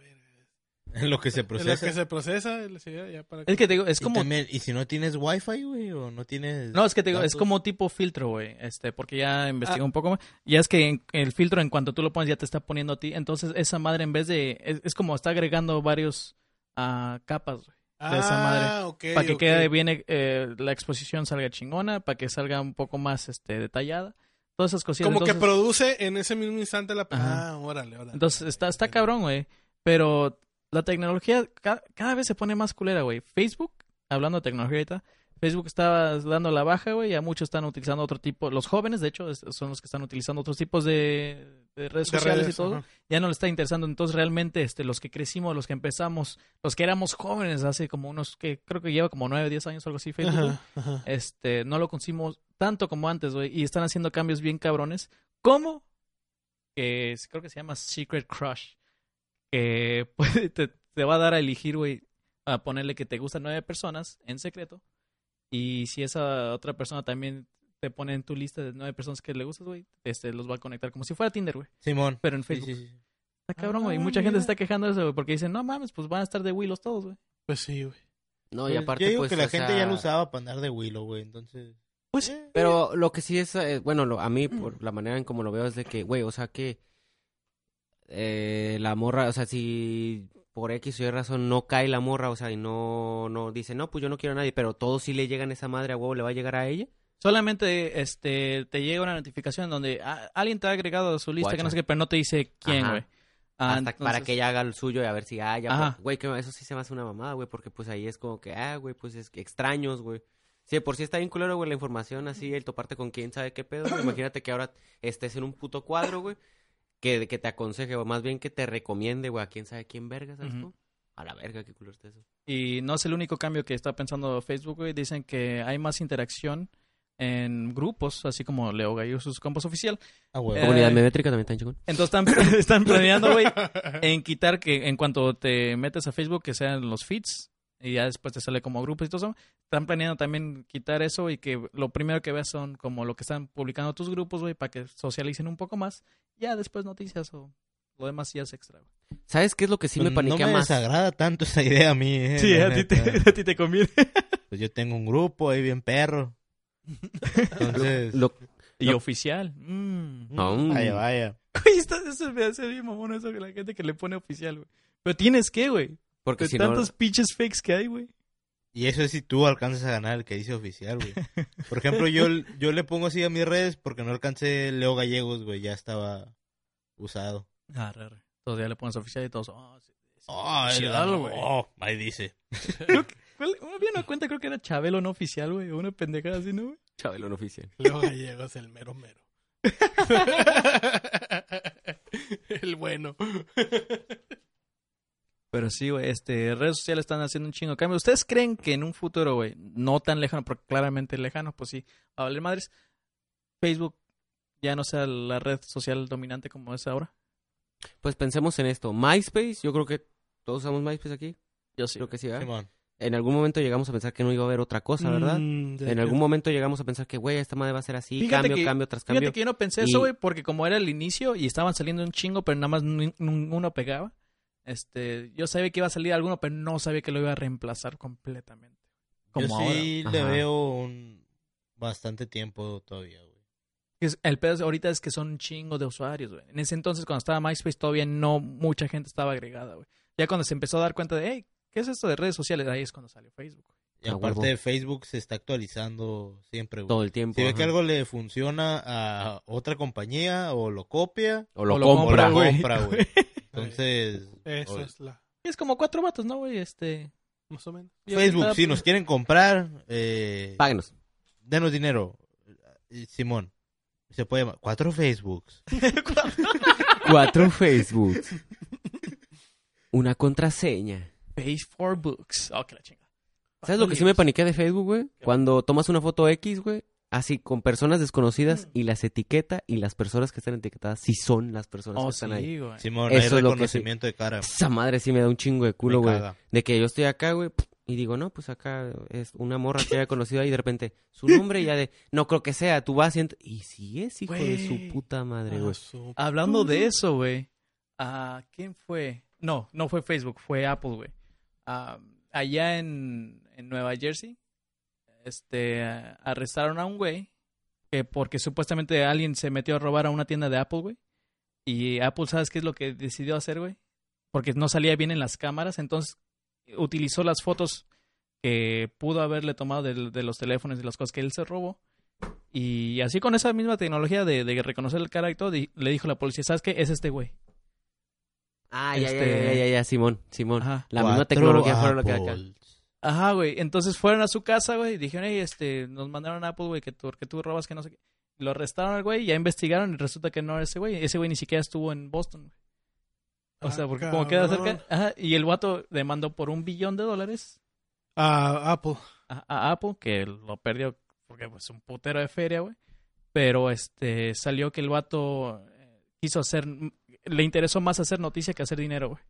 Speaker 3: En lo que se
Speaker 4: en lo
Speaker 3: procesa.
Speaker 4: que se procesa. sí, ya para
Speaker 1: Es que te digo, es
Speaker 3: Y
Speaker 1: como...
Speaker 3: también, ¿y si no tienes wifi, güey? ¿O no tienes...?
Speaker 1: No, es que te digo, es como tipo filtro, güey. Este, porque ya investigué
Speaker 4: Ah.
Speaker 1: un poco más. Ya es que en- el filtro, en cuanto tú lo pones, ya te está poniendo a ti. Entonces, esa madre, en vez de. Es, es como está agregando varios ah, capas, güey. De esa madre.
Speaker 4: Ah, ok,
Speaker 1: Para que quede bien, eh, la exposición salga chingona, para que salga un poco más este, detallada. Todas esas cosillas.
Speaker 4: Como que produce en ese mismo instante la.
Speaker 1: Ajá.
Speaker 4: Ah, órale, órale.
Speaker 1: Entonces, está, está cabrón, güey. Pero la tecnología ca- cada, vez se pone más culera, güey. Facebook, hablando de tecnología ahorita, Facebook está dando la baja, güey. Ya muchos están utilizando otro tipo. Los jóvenes, de hecho, son los que están utilizando otros tipos de, de redes
Speaker 4: De
Speaker 1: sociales
Speaker 4: redes,
Speaker 1: y todo.
Speaker 4: ajá.
Speaker 1: Ya no le está interesando. Entonces, realmente, este, los que crecimos, los que empezamos, los que éramos jóvenes hace como unos, que creo que lleva como 9, 10 años, algo así, Facebook, güey,
Speaker 4: Ajá, ajá.
Speaker 1: este, no lo consumimos tanto como antes, güey. Y están haciendo cambios bien cabrones. ¿Cómo? Que es- creo que se llama Secret Crush. que puede- te, te va a dar a elegir, güey, a ponerle que te gustan nueve personas en secreto. Y si esa otra persona también te pone en tu lista de nueve personas que le gustas, güey, este, los va a conectar como si fuera Tinder, güey.
Speaker 3: Simón.
Speaker 1: Pero en Facebook.
Speaker 3: sí, sí.
Speaker 1: Está cabrón, güey.
Speaker 4: Ah,
Speaker 1: Mucha gente se está quejando de eso, güey, porque dicen, no mames, pues van a estar de Willows todos, güey.
Speaker 4: Pues sí, güey.
Speaker 2: No, y
Speaker 3: Pues,
Speaker 2: aparte,
Speaker 3: yo digo
Speaker 2: pues,
Speaker 3: que la gente
Speaker 2: sea,
Speaker 3: ya lo usaba para andar de Willow, güey. Entonces.
Speaker 1: Pues,
Speaker 2: Pero lo que sí es, eh, bueno, lo- a mí, por la manera en como lo veo, es de que, güey, o sea, que eh, la morra, o sea, si por X o Y razón no cae la morra, o sea, y no, no dice, no, pues yo no quiero a nadie, pero todos sí le llegan esa madre a huevo, le va a llegar a ella.
Speaker 1: solamente este, te llega una notificación donde ah, alguien te ha agregado a su lista, que no sé qué, pero no te dice quién, güey. Ah,
Speaker 2: hasta para
Speaker 1: entonces-
Speaker 2: que ella haga el suyo y a ver si, ah, ya, pues, güey, que eso sí se me hace una mamada, güey, porque pues ahí es como que, ah, güey, pues es que extraños, güey. Sí, por sí está bien culero, güey, la información así, el toparte con quién sabe qué pedo, güey. Imagínate que ahora estés en un puto cuadro, güey, que, que te aconseje, o más bien que te recomiende, güey, a quién sabe quién verga, ¿sabes?
Speaker 1: Ujú.
Speaker 2: cómo? A la verga, qué culero está eso.
Speaker 1: Y no es el único cambio que está pensando Facebook, güey. Dicen que hay más interacción en grupos, así como Leo Gallo, sus campos oficial.
Speaker 3: Ah, güey.
Speaker 1: Eh,
Speaker 2: Comunidad métrica también está en chingón.
Speaker 1: Entonces están, están planeando, güey, en quitar que en cuanto te metes a Facebook, que sean los feeds, y ya después te sale como grupos y todo eso. Están planeando también quitar eso y que lo primero que veas son como lo que están publicando tus grupos, güey, para que socialicen un poco más. Ya después noticias o lo demás ya es extra, güey.
Speaker 2: ¿Sabes qué es lo que sí me
Speaker 3: Pues
Speaker 2: paniquea
Speaker 3: no me
Speaker 2: más?
Speaker 3: desagrada tanto esa idea a mí, eh.
Speaker 1: Sí, a ti, te, a ti te conviene.
Speaker 3: Pues yo tengo un grupo ahí bien perro. Entonces.
Speaker 2: Lo-
Speaker 1: Y
Speaker 2: No.
Speaker 1: oficial. Mm.
Speaker 2: No.
Speaker 3: Vaya, vaya.
Speaker 1: Está, eso me hace bien mamón eso que la gente que le pone oficial, güey. Pero tienes que, güey.
Speaker 2: Porque
Speaker 1: De
Speaker 2: si no...
Speaker 1: tantos pinches fakes que hay, güey.
Speaker 3: Y eso es si tú alcanzas a ganar el que dice oficial, güey. Por ejemplo, yo, yo le pongo así a mis redes porque no alcancé Leo Gallegos, güey. Ya estaba usado.
Speaker 1: Ah, raro. Todos ya le pones oficial y todos. Oh, sí, sí.
Speaker 3: Oh, el-
Speaker 1: güey.
Speaker 3: oh, ahí dice.
Speaker 1: ¿Cuál- Había una cuenta, creo que era Chabelo no oficial, güey. o Una pendejada así, ¿no, güey?
Speaker 2: Chabelo no oficial.
Speaker 4: Leo Gallegos, el mero mero. el bueno.
Speaker 1: Pero sí, güey, este, redes sociales están haciendo un chingo de cambio. ¿Ustedes creen que en un futuro, güey, no tan lejano, porque claramente lejano, pues sí, va a valer madres, Facebook ya no sea la red social dominante como es ahora?
Speaker 2: Pues pensemos en esto. MySpace, yo creo que todos usamos MySpace aquí.
Speaker 1: Yo sí.
Speaker 2: Creo que sí, ¿verdad?
Speaker 3: Simón.
Speaker 2: En algún momento llegamos a pensar que no iba a haber otra cosa, ¿verdad?
Speaker 4: Mm, de
Speaker 2: En algún momento llegamos a pensar que, güey, esta madre va a ser así,
Speaker 1: Fíjate
Speaker 2: cambio,
Speaker 1: que-
Speaker 2: cambio tras
Speaker 1: Fíjate
Speaker 2: cambio.
Speaker 1: que yo no pensé
Speaker 2: Y-
Speaker 1: eso, güey, porque como era el inicio y estaban saliendo un chingo, pero nada más ni- ninguno pegaba. Este, yo sabía que iba a salir alguno, pero no sabía que lo iba a reemplazar completamente. Como
Speaker 3: Yo
Speaker 1: ahora.
Speaker 3: sí le
Speaker 2: Ajá.
Speaker 3: veo un bastante tiempo todavía, güey.
Speaker 1: El pedo es- ahorita es que son un chingo de usuarios, güey. En ese entonces, cuando estaba MySpace, todavía no mucha gente estaba agregada, güey. Ya cuando se empezó a dar cuenta de, hey, ¿qué es esto de redes sociales? Ahí es cuando salió Facebook. güey.
Speaker 3: Y aparte
Speaker 2: huevo.
Speaker 3: Facebook se está actualizando siempre, güey.
Speaker 2: Todo el tiempo.
Speaker 3: Si ve
Speaker 2: ajá.
Speaker 3: que algo le funciona a otra compañía o lo copia
Speaker 2: O lo
Speaker 1: o lo
Speaker 3: o
Speaker 2: compra.
Speaker 3: lo
Speaker 1: güey.
Speaker 3: compra, güey. Entonces,
Speaker 4: Esa
Speaker 3: o-
Speaker 4: es la...
Speaker 1: Es como cuatro vatos, ¿no, güey? Este...
Speaker 4: Más o menos.
Speaker 3: Facebook, si nos quieren comprar, eh,
Speaker 2: Páguenos.
Speaker 3: denos dinero. Eh, Simón, se puede llamar cuatro Facebooks.
Speaker 2: Cuatro Facebook. Una contraseña.
Speaker 1: Page for books. Oh, que la chinga.
Speaker 2: ¿Sabes lo que sí me paniquea de Facebook, güey? Cuando tomas una foto X, güey, así con personas desconocidas y las etiqueta y las personas que están etiquetadas sí son las personas
Speaker 1: Oh,
Speaker 2: que están ahí.
Speaker 1: sí, güey.
Speaker 3: Simón,
Speaker 2: Eso
Speaker 3: hay
Speaker 2: es lo que
Speaker 3: reconocimiento de cara.
Speaker 2: Esa madre sí me da un chingo de culo, güey. De que yo estoy acá, güey, y digo, no, pues acá es una morra que haya conocido ahí y de repente su nombre y ya de, no creo que sea, tú vas y ent- Y sí es hijo de su puta madre,
Speaker 4: Ah,
Speaker 2: güey.
Speaker 1: Hablando de eso, güey. ah, ¿Quién fue? No, no fue Facebook, fue Apple, güey. Ah, allá en, en Nueva Jersey, este, arrestaron a un güey que porque supuestamente alguien se metió a robar a una tienda de Apple, güey. Y Apple, ¿sabes qué es lo que decidió hacer, güey? Porque no salía bien en las cámaras, entonces utilizó las fotos que pudo haberle tomado de, los teléfonos y las cosas que él se robó. Y así con esa misma tecnología de, de reconocer el cara y todo, di- le dijo a la policía, ¿sabes qué? Es este güey.
Speaker 2: Ah, ya, ya,
Speaker 1: Este-
Speaker 2: ya, ya, ya, Simón, Simón.
Speaker 1: Ajá.
Speaker 2: La misma tecnología fueron lo que acá.
Speaker 1: Ajá, güey. Entonces fueron a su casa, güey, y dijeron, hey, este, nos mandaron a Apple, güey, que tú, que tú robas, que no sé qué. Lo arrestaron al güey, ya investigaron y resulta que no era ese güey. Ese güey ni siquiera estuvo en Boston, güey. O
Speaker 4: Ah,
Speaker 1: sea, porque como queda
Speaker 4: cabrón.
Speaker 1: cerca. Ajá, y el vato demandó por un billón de dólares
Speaker 4: A Apple.
Speaker 1: a, a Apple, que lo perdió porque pues un putero de feria, güey. Pero este salió que el vato eh, quiso hacer, le interesó más hacer noticia que hacer dinero, güey.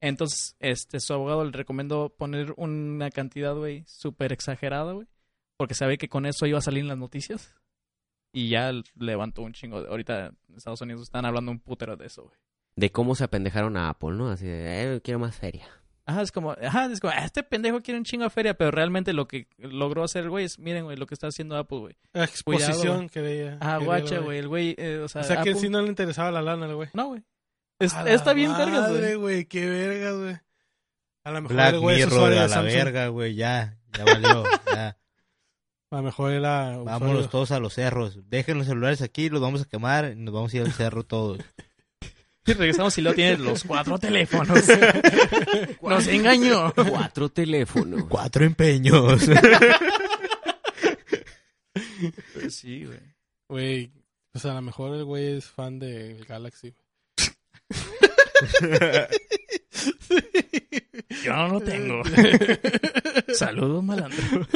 Speaker 1: Entonces, este, su abogado le recomendó poner una cantidad, güey, súper exagerada, güey. Porque sabe que con eso iba a salir en las noticias. Y ya levantó un chingo. De... Ahorita en Estados Unidos están hablando un putero de eso, güey.
Speaker 2: De cómo se apendejaron a Apple, ¿no? Así de, eh, quiero más feria.
Speaker 1: Ajá, es como, ajá, es como, "Ah, este pendejo quiere un chingo de feria, pero realmente lo que logró hacer el güey es, miren, güey, lo que está haciendo Apple, güey.
Speaker 4: Exposición
Speaker 1: Cuidado,
Speaker 4: quería.
Speaker 1: Ah, guacha, güey, el güey, eh, o sea,
Speaker 4: O sea que
Speaker 1: Apple-
Speaker 4: sí no le interesaba la lana, al güey.
Speaker 1: No, güey. Es-
Speaker 4: A la
Speaker 1: está bien vergas,
Speaker 4: madre,
Speaker 1: güey.
Speaker 4: güey. Qué vergas, güey. A lo mejor
Speaker 3: Black
Speaker 4: el güey es
Speaker 3: Mirror
Speaker 4: usuario
Speaker 3: a
Speaker 4: de
Speaker 3: la
Speaker 4: Samsung.
Speaker 3: verga, güey, ya, ya valió, ya.
Speaker 4: A lo mejor era
Speaker 3: Vámonos
Speaker 4: usuario-
Speaker 3: todos a los cerros. Dejen los celulares aquí, los vamos a quemar y nos vamos a ir al cerro todos.
Speaker 1: Y regresamos y luego tienes los cuatro teléfonos. Nos engañó.
Speaker 2: Cuatro teléfonos.
Speaker 3: Cuatro empeños.
Speaker 1: Sí, güey.
Speaker 4: Güey, pues a lo mejor el güey es fan del Galaxy.
Speaker 1: Yo no lo tengo. Saludos, malandro.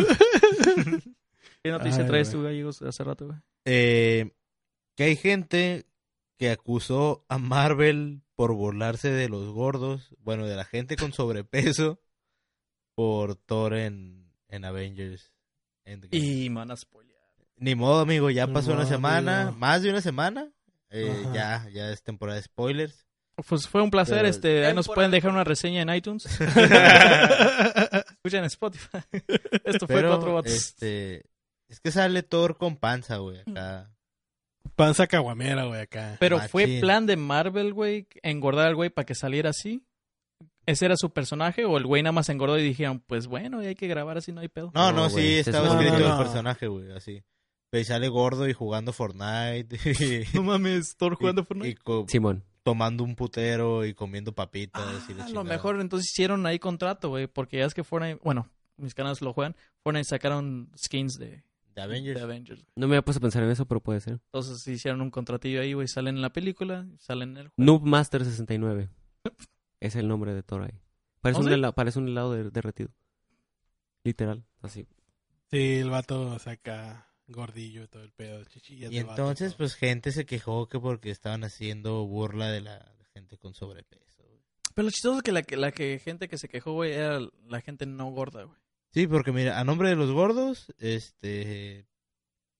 Speaker 1: ¿Qué noticia
Speaker 4: Ay,
Speaker 1: traes tú, gallegos, hace rato, güey?
Speaker 3: eh, que hay gente que acusó a Marvel por burlarse de los gordos, bueno, de la gente con sobrepeso, por Thor en, en Avengers. Endgame.
Speaker 1: Y me van a.
Speaker 3: Ni modo, amigo, ya pasó una semana,
Speaker 4: amigo.
Speaker 3: más de una semana. Eh, ya, ya es temporada de spoilers.
Speaker 1: Pues fue un placer,
Speaker 3: Pero-
Speaker 1: este, ahí nos pueden dejar una reseña en iTunes. Escuchen en Spotify. Esto fue cuatro vatos.
Speaker 3: este, es que sale Thor con panza, güey, acá.
Speaker 4: Panza caguamera, güey, acá.
Speaker 1: Pero fue plan de Marvel, güey, engordar al güey para que saliera así. ¿Ese era su personaje? ¿O el güey nada más engordó y dijeron, pues bueno, hay que grabar así, no hay pedo?
Speaker 3: No,
Speaker 2: No,
Speaker 3: sí, estaba
Speaker 4: es-
Speaker 3: escrito
Speaker 4: No, no,
Speaker 3: el personaje, güey, así. Pero y sale gordo y jugando Fortnite. Y,
Speaker 1: No mames, Thor jugando
Speaker 3: y-
Speaker 1: Fortnite.
Speaker 3: y
Speaker 2: Simón.
Speaker 3: tomando un putero y comiendo papitas. y
Speaker 1: Ah, a lo mejor entonces hicieron ahí contrato, güey, porque ya es que Fortnite, bueno, mis canales lo juegan, Fortnite sacaron skins de,
Speaker 3: De Avengers.
Speaker 1: de Avengers.
Speaker 2: No me había puesto a pensar en eso, pero puede ser.
Speaker 1: Entonces hicieron un contratillo ahí, güey, salen en la película, salen en el juego.
Speaker 2: Noob Master 69. es el nombre de Thor ahí. Parece,
Speaker 1: ¿Oh,
Speaker 2: un,
Speaker 1: sí?
Speaker 2: helado, parece un helado de- derretido. Literal, así.
Speaker 4: Sí, el vato saca gordillo y todo el pedo. chichillas
Speaker 3: Y
Speaker 4: vato,
Speaker 3: entonces, pues, gente se quejó que porque estaban haciendo burla de la gente con sobrepeso. güey.
Speaker 1: Pero lo chistoso es que la, que la que gente que se quejó, güey, era la gente no gorda, güey.
Speaker 3: Sí, porque mira, a nombre de los gordos, este...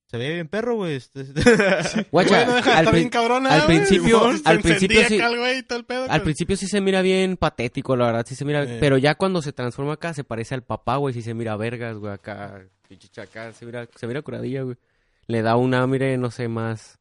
Speaker 3: Se veía bien perro, güey. este-
Speaker 2: Guacha,
Speaker 4: Bueno, deja,
Speaker 2: al,
Speaker 4: está bien cabrona,
Speaker 2: al
Speaker 4: güey.
Speaker 2: principio- al principio sí-
Speaker 4: acá el güey y todo el pedo,
Speaker 2: al
Speaker 4: pero-
Speaker 2: principio sí se mira bien patético, la verdad, sí se mira...
Speaker 4: Eh.
Speaker 2: Pero ya cuando se transforma acá, se parece al papá, güey, sí se mira vergas, güey, acá, acá, se mira, se mira curadilla, güey. Le da una, mire, no sé, más,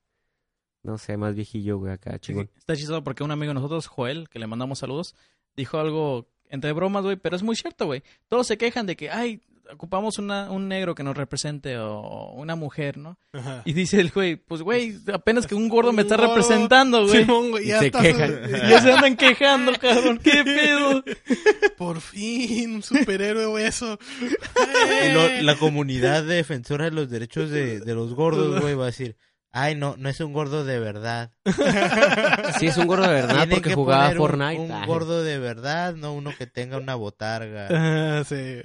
Speaker 2: no sé, más viejillo, güey, acá, chingón.
Speaker 1: Está chistoso porque un amigo de nosotros, Joel, que le mandamos saludos, dijo algo entre bromas, güey, pero es muy cierto, güey. Todos se quejan de que, ay, ocupamos una, un negro que nos represente o una mujer, ¿no?
Speaker 4: Ajá.
Speaker 1: Y dice el güey, pues güey, apenas que un gordo me está
Speaker 4: Un gordo,
Speaker 1: representando, güey.
Speaker 4: Simón, güey,
Speaker 2: Y
Speaker 4: ya
Speaker 2: se
Speaker 4: estás-
Speaker 2: quejan.
Speaker 1: Ya se andan quejando, cabrón. ¿Qué pedo?
Speaker 4: Por fin, un superhéroe, güey, eso.
Speaker 3: Lo- la comunidad defensora de los derechos de, de los gordos, güey, va a decir... Ay, no, no es un gordo de verdad.
Speaker 2: Sí, es un gordo de verdad
Speaker 3: Tienen
Speaker 2: porque
Speaker 3: que
Speaker 2: jugaba
Speaker 3: poner un-
Speaker 2: Fortnite.
Speaker 3: Un,
Speaker 2: Ay.
Speaker 3: gordo de verdad, no uno que tenga una botarga.
Speaker 4: Ah, sí.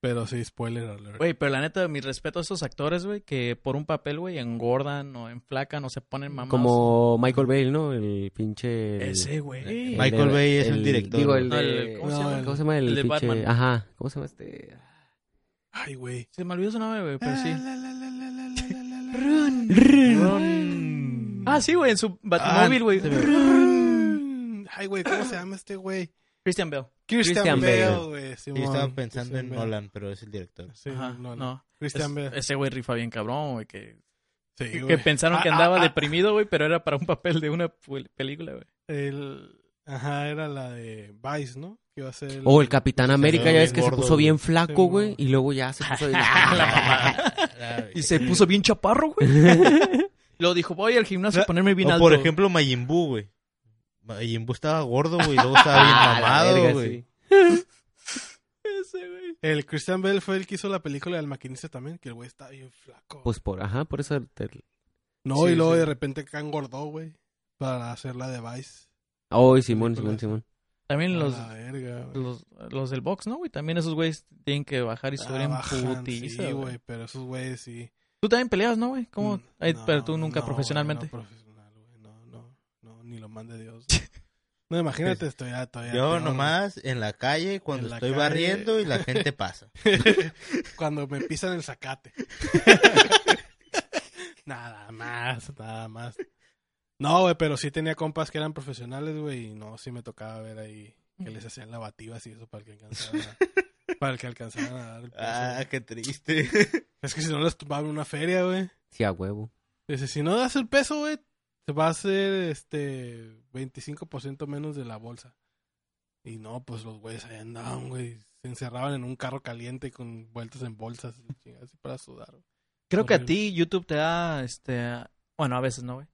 Speaker 4: Pero sí, spoiler alert.
Speaker 1: Güey, pero la neta, mi respeto a esos actores, güey, que por un papel, güey, engordan o enflacan o se ponen mamados.
Speaker 2: Como Michael Bay, ¿no? El pinche...
Speaker 1: Ese, güey.
Speaker 3: Michael Bay es el, director.
Speaker 1: ¿cómo, se llama?
Speaker 2: ¿Cómo se? El,
Speaker 1: de. Batman.
Speaker 2: Ajá. ¿Cómo se llama este...?
Speaker 4: Ay, güey.
Speaker 1: Se me olvidó su nombre, güey, pero sí.
Speaker 4: Run.
Speaker 3: Run.
Speaker 1: Ah, sí, güey, en su Batmóvil, ah,
Speaker 4: güey. Ay, güey, ¿cómo se llama este güey?
Speaker 1: Christian Bell.
Speaker 4: Christian,
Speaker 2: Christian
Speaker 4: Bale,
Speaker 3: estaba pensando
Speaker 4: Christian
Speaker 3: en
Speaker 4: Bale.
Speaker 3: Nolan, pero es el director.
Speaker 4: Sí,
Speaker 1: Ajá,
Speaker 4: Nolan.
Speaker 1: no.
Speaker 4: Christian
Speaker 1: Es-
Speaker 4: Bale.
Speaker 1: ese güey rifa bien cabrón, güey, que,
Speaker 4: Sí,
Speaker 1: que
Speaker 4: güey.
Speaker 1: pensaron que
Speaker 4: Ah,
Speaker 1: andaba
Speaker 4: ah, ah,
Speaker 1: deprimido, güey, pero era para un papel de una pel- película, güey.
Speaker 4: El... Ajá, era la de Vice, ¿no? Que iba a ser...
Speaker 2: O el Capitán América, ya ves que se puso bien flaco, güey. Y luego ya se puso bien...
Speaker 1: Y se puso bien chaparro, güey. Luego dijo, voy al gimnasio a ponerme bien
Speaker 3: O
Speaker 1: alto.
Speaker 3: por ejemplo, Majin Buu, güey. Buu estaba gordo, güey, y luego estaba bien
Speaker 2: Ah,
Speaker 3: mamado,
Speaker 2: verga,
Speaker 3: güey.
Speaker 2: sí.
Speaker 1: Ese, güey.
Speaker 4: El Christian Bale fue el que hizo la película del maquinista también, que el güey está bien flaco.
Speaker 2: Pues por... Ajá, por eso... te-
Speaker 4: no,
Speaker 1: sí,
Speaker 4: y luego
Speaker 1: sí.
Speaker 4: de repente acá engordó, güey. Para hacer la de Vice.
Speaker 2: Oh, Simón, Simón. Simón.
Speaker 1: También los,
Speaker 4: la verga, güey.
Speaker 1: los, los del box, ¿no, güey? También esos güeyes tienen que bajar y subir
Speaker 4: Ah,
Speaker 1: en putiza,
Speaker 4: Sí,
Speaker 1: güey.
Speaker 4: pero esos güeyes sí.
Speaker 1: Tú también peleas, ¿no, güey? ¿Cómo?
Speaker 4: Mm,
Speaker 1: Ay,
Speaker 4: no,
Speaker 1: pero tú nunca
Speaker 4: no,
Speaker 1: profesionalmente.
Speaker 4: güey, no profesional, güey. No, no, no, ni lo mande Dios. No, imagínate, estoy ya todavía.
Speaker 3: Yo
Speaker 4: peor,
Speaker 3: nomás en la calle cuando
Speaker 4: la
Speaker 3: estoy
Speaker 4: calle.
Speaker 3: barriendo y la gente pasa.
Speaker 4: Cuando me pisan el zacate. nada más, nada más. No, güey, pero sí tenía compas que eran profesionales, güey, y no, sí me tocaba ver ahí que les hacían lavativas y eso para que alcanzaran a, para que alcanzaran a dar el peso,
Speaker 3: Ah, qué triste.
Speaker 4: Es que si no les tumbaban una feria, güey.
Speaker 2: Sí, a huevo.
Speaker 4: Dice, si no das el peso, güey, va a hacer este 25% menos de la bolsa. Y no, pues los güeyes ahí andaban, güey. Se encerraban en un carro caliente con vueltas en bolsas y así para sudar. güey.
Speaker 1: Creo que a ti YouTube te ha, este, bueno, a veces no, güey,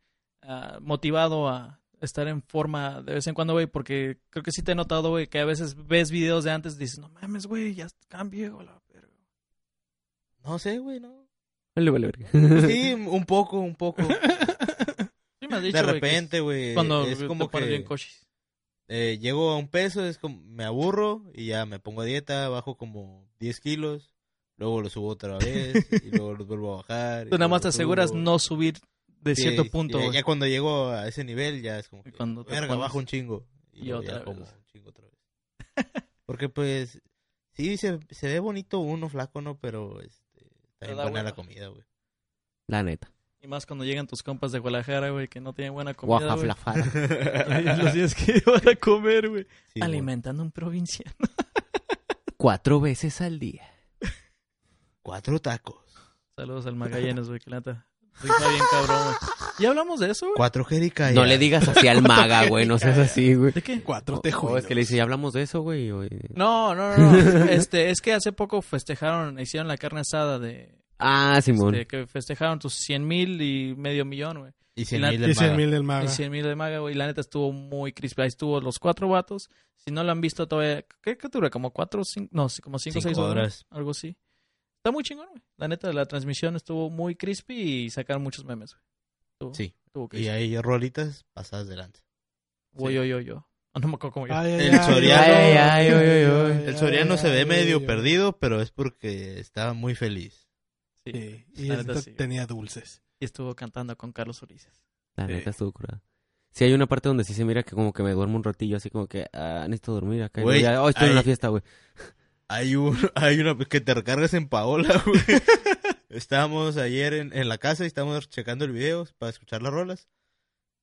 Speaker 1: ah, motivado a estar en forma de vez en cuando, güey, porque creo que sí te he notado, güey, que a veces ves videos de antes y dices, no mames, güey, ya cambié, güey, la verga.
Speaker 3: No sé, güey, no.
Speaker 2: Vale, vale, verga.
Speaker 3: Sí, un poco, un poco.
Speaker 1: Sí me has dicho,
Speaker 3: De
Speaker 1: que
Speaker 3: repente, güey.
Speaker 1: cuando
Speaker 3: Es
Speaker 1: te
Speaker 3: como
Speaker 1: pones bien
Speaker 3: que
Speaker 1: cochis.
Speaker 3: eh, llego a un peso, es como me aburro y ya me pongo a dieta, bajo como 10 kilos, luego lo subo otra vez y luego los vuelvo a bajar.
Speaker 1: Tú nada más te aseguras
Speaker 3: subo.
Speaker 1: no subir de
Speaker 3: Sí,
Speaker 1: cierto punto,
Speaker 3: ya, cuando llego a ese nivel ya es como que,
Speaker 1: cuando te
Speaker 3: verga, bajo un chingo. Y,
Speaker 1: y otra
Speaker 3: ya como
Speaker 1: vez.
Speaker 3: un chingo otra vez. Porque pues, sí, se, se ve bonito uno flaco, ¿no? Pero este, también
Speaker 1: da
Speaker 3: buena la comida, güey.
Speaker 2: La neta.
Speaker 1: Y más cuando llegan tus compas de Guadalajara, güey, que no tienen buena comida.
Speaker 2: Guajaflafara.
Speaker 1: Los tienes que llevar a comer, güey.
Speaker 3: Sí, güey.
Speaker 1: Alimentando un provinciano.
Speaker 2: Cuatro veces al día.
Speaker 3: Cuatro tacos.
Speaker 1: Saludos al Magallanes, güey, que neta. rifa bien cabrón, güey. ¿Ya hablamos de eso, güey?
Speaker 3: Cuatro jericayas.
Speaker 2: No le digas así al maga, güey. No seas así, güey.
Speaker 1: ¿De qué?
Speaker 4: Cuatro tejuelos.
Speaker 2: o es que le dice, ya hablamos de eso, güey. o-
Speaker 1: No, no, no, no. Este, es que hace poco festejaron, hicieron la carne asada de...
Speaker 2: Ah, Simón.
Speaker 1: este, que festejaron tus 100 mil y medio millón, güey.
Speaker 3: Y cien
Speaker 1: la-
Speaker 3: mil
Speaker 4: Y
Speaker 3: del
Speaker 4: 100
Speaker 3: maga.
Speaker 4: mil del maga.
Speaker 1: Y 100 mil de maga, güey. La neta estuvo muy crispy. Ahí estuvo los cuatro vatos. Si no lo han visto todavía, ¿qué, qué dura? ¿Como cuatro o cinco? No, sí, como cinco o
Speaker 3: Cinco
Speaker 1: seis horas.
Speaker 3: horas.
Speaker 1: Algo así. Está muy chingón, güey. La neta, la transmisión estuvo muy crispy y sacaron muchos memes, güey.
Speaker 3: Sí.
Speaker 1: Estuvo
Speaker 3: Y hay rolitas pasadas de lanza.
Speaker 1: Voy yo, yo, yo. Ah, no me acuerdo cómo yo.
Speaker 4: Ay,
Speaker 3: El Soriano-
Speaker 2: Ay, ay.
Speaker 3: El Soriano se ve
Speaker 4: ay,
Speaker 3: medio
Speaker 4: ay,
Speaker 3: perdido, pero es porque estaba muy feliz.
Speaker 1: Sí.
Speaker 4: Sí, y
Speaker 1: La neta, sí.
Speaker 4: tenía dulces.
Speaker 1: Y estuvo cantando con Carlos Ulises.
Speaker 2: La
Speaker 4: Sí.
Speaker 2: neta estuvo curada. Sí, hay una parte donde sí se mira que como que me duermo un ratillo, así como que, ah, necesito dormir acá.
Speaker 3: Güey,
Speaker 2: ya, oh, estoy en
Speaker 3: ahí-
Speaker 2: una fiesta, güey.
Speaker 3: Hay un, hay una que te recargas en Paola, güey. Estábamos ayer en, en la casa y estábamos checando el video para escuchar las rolas.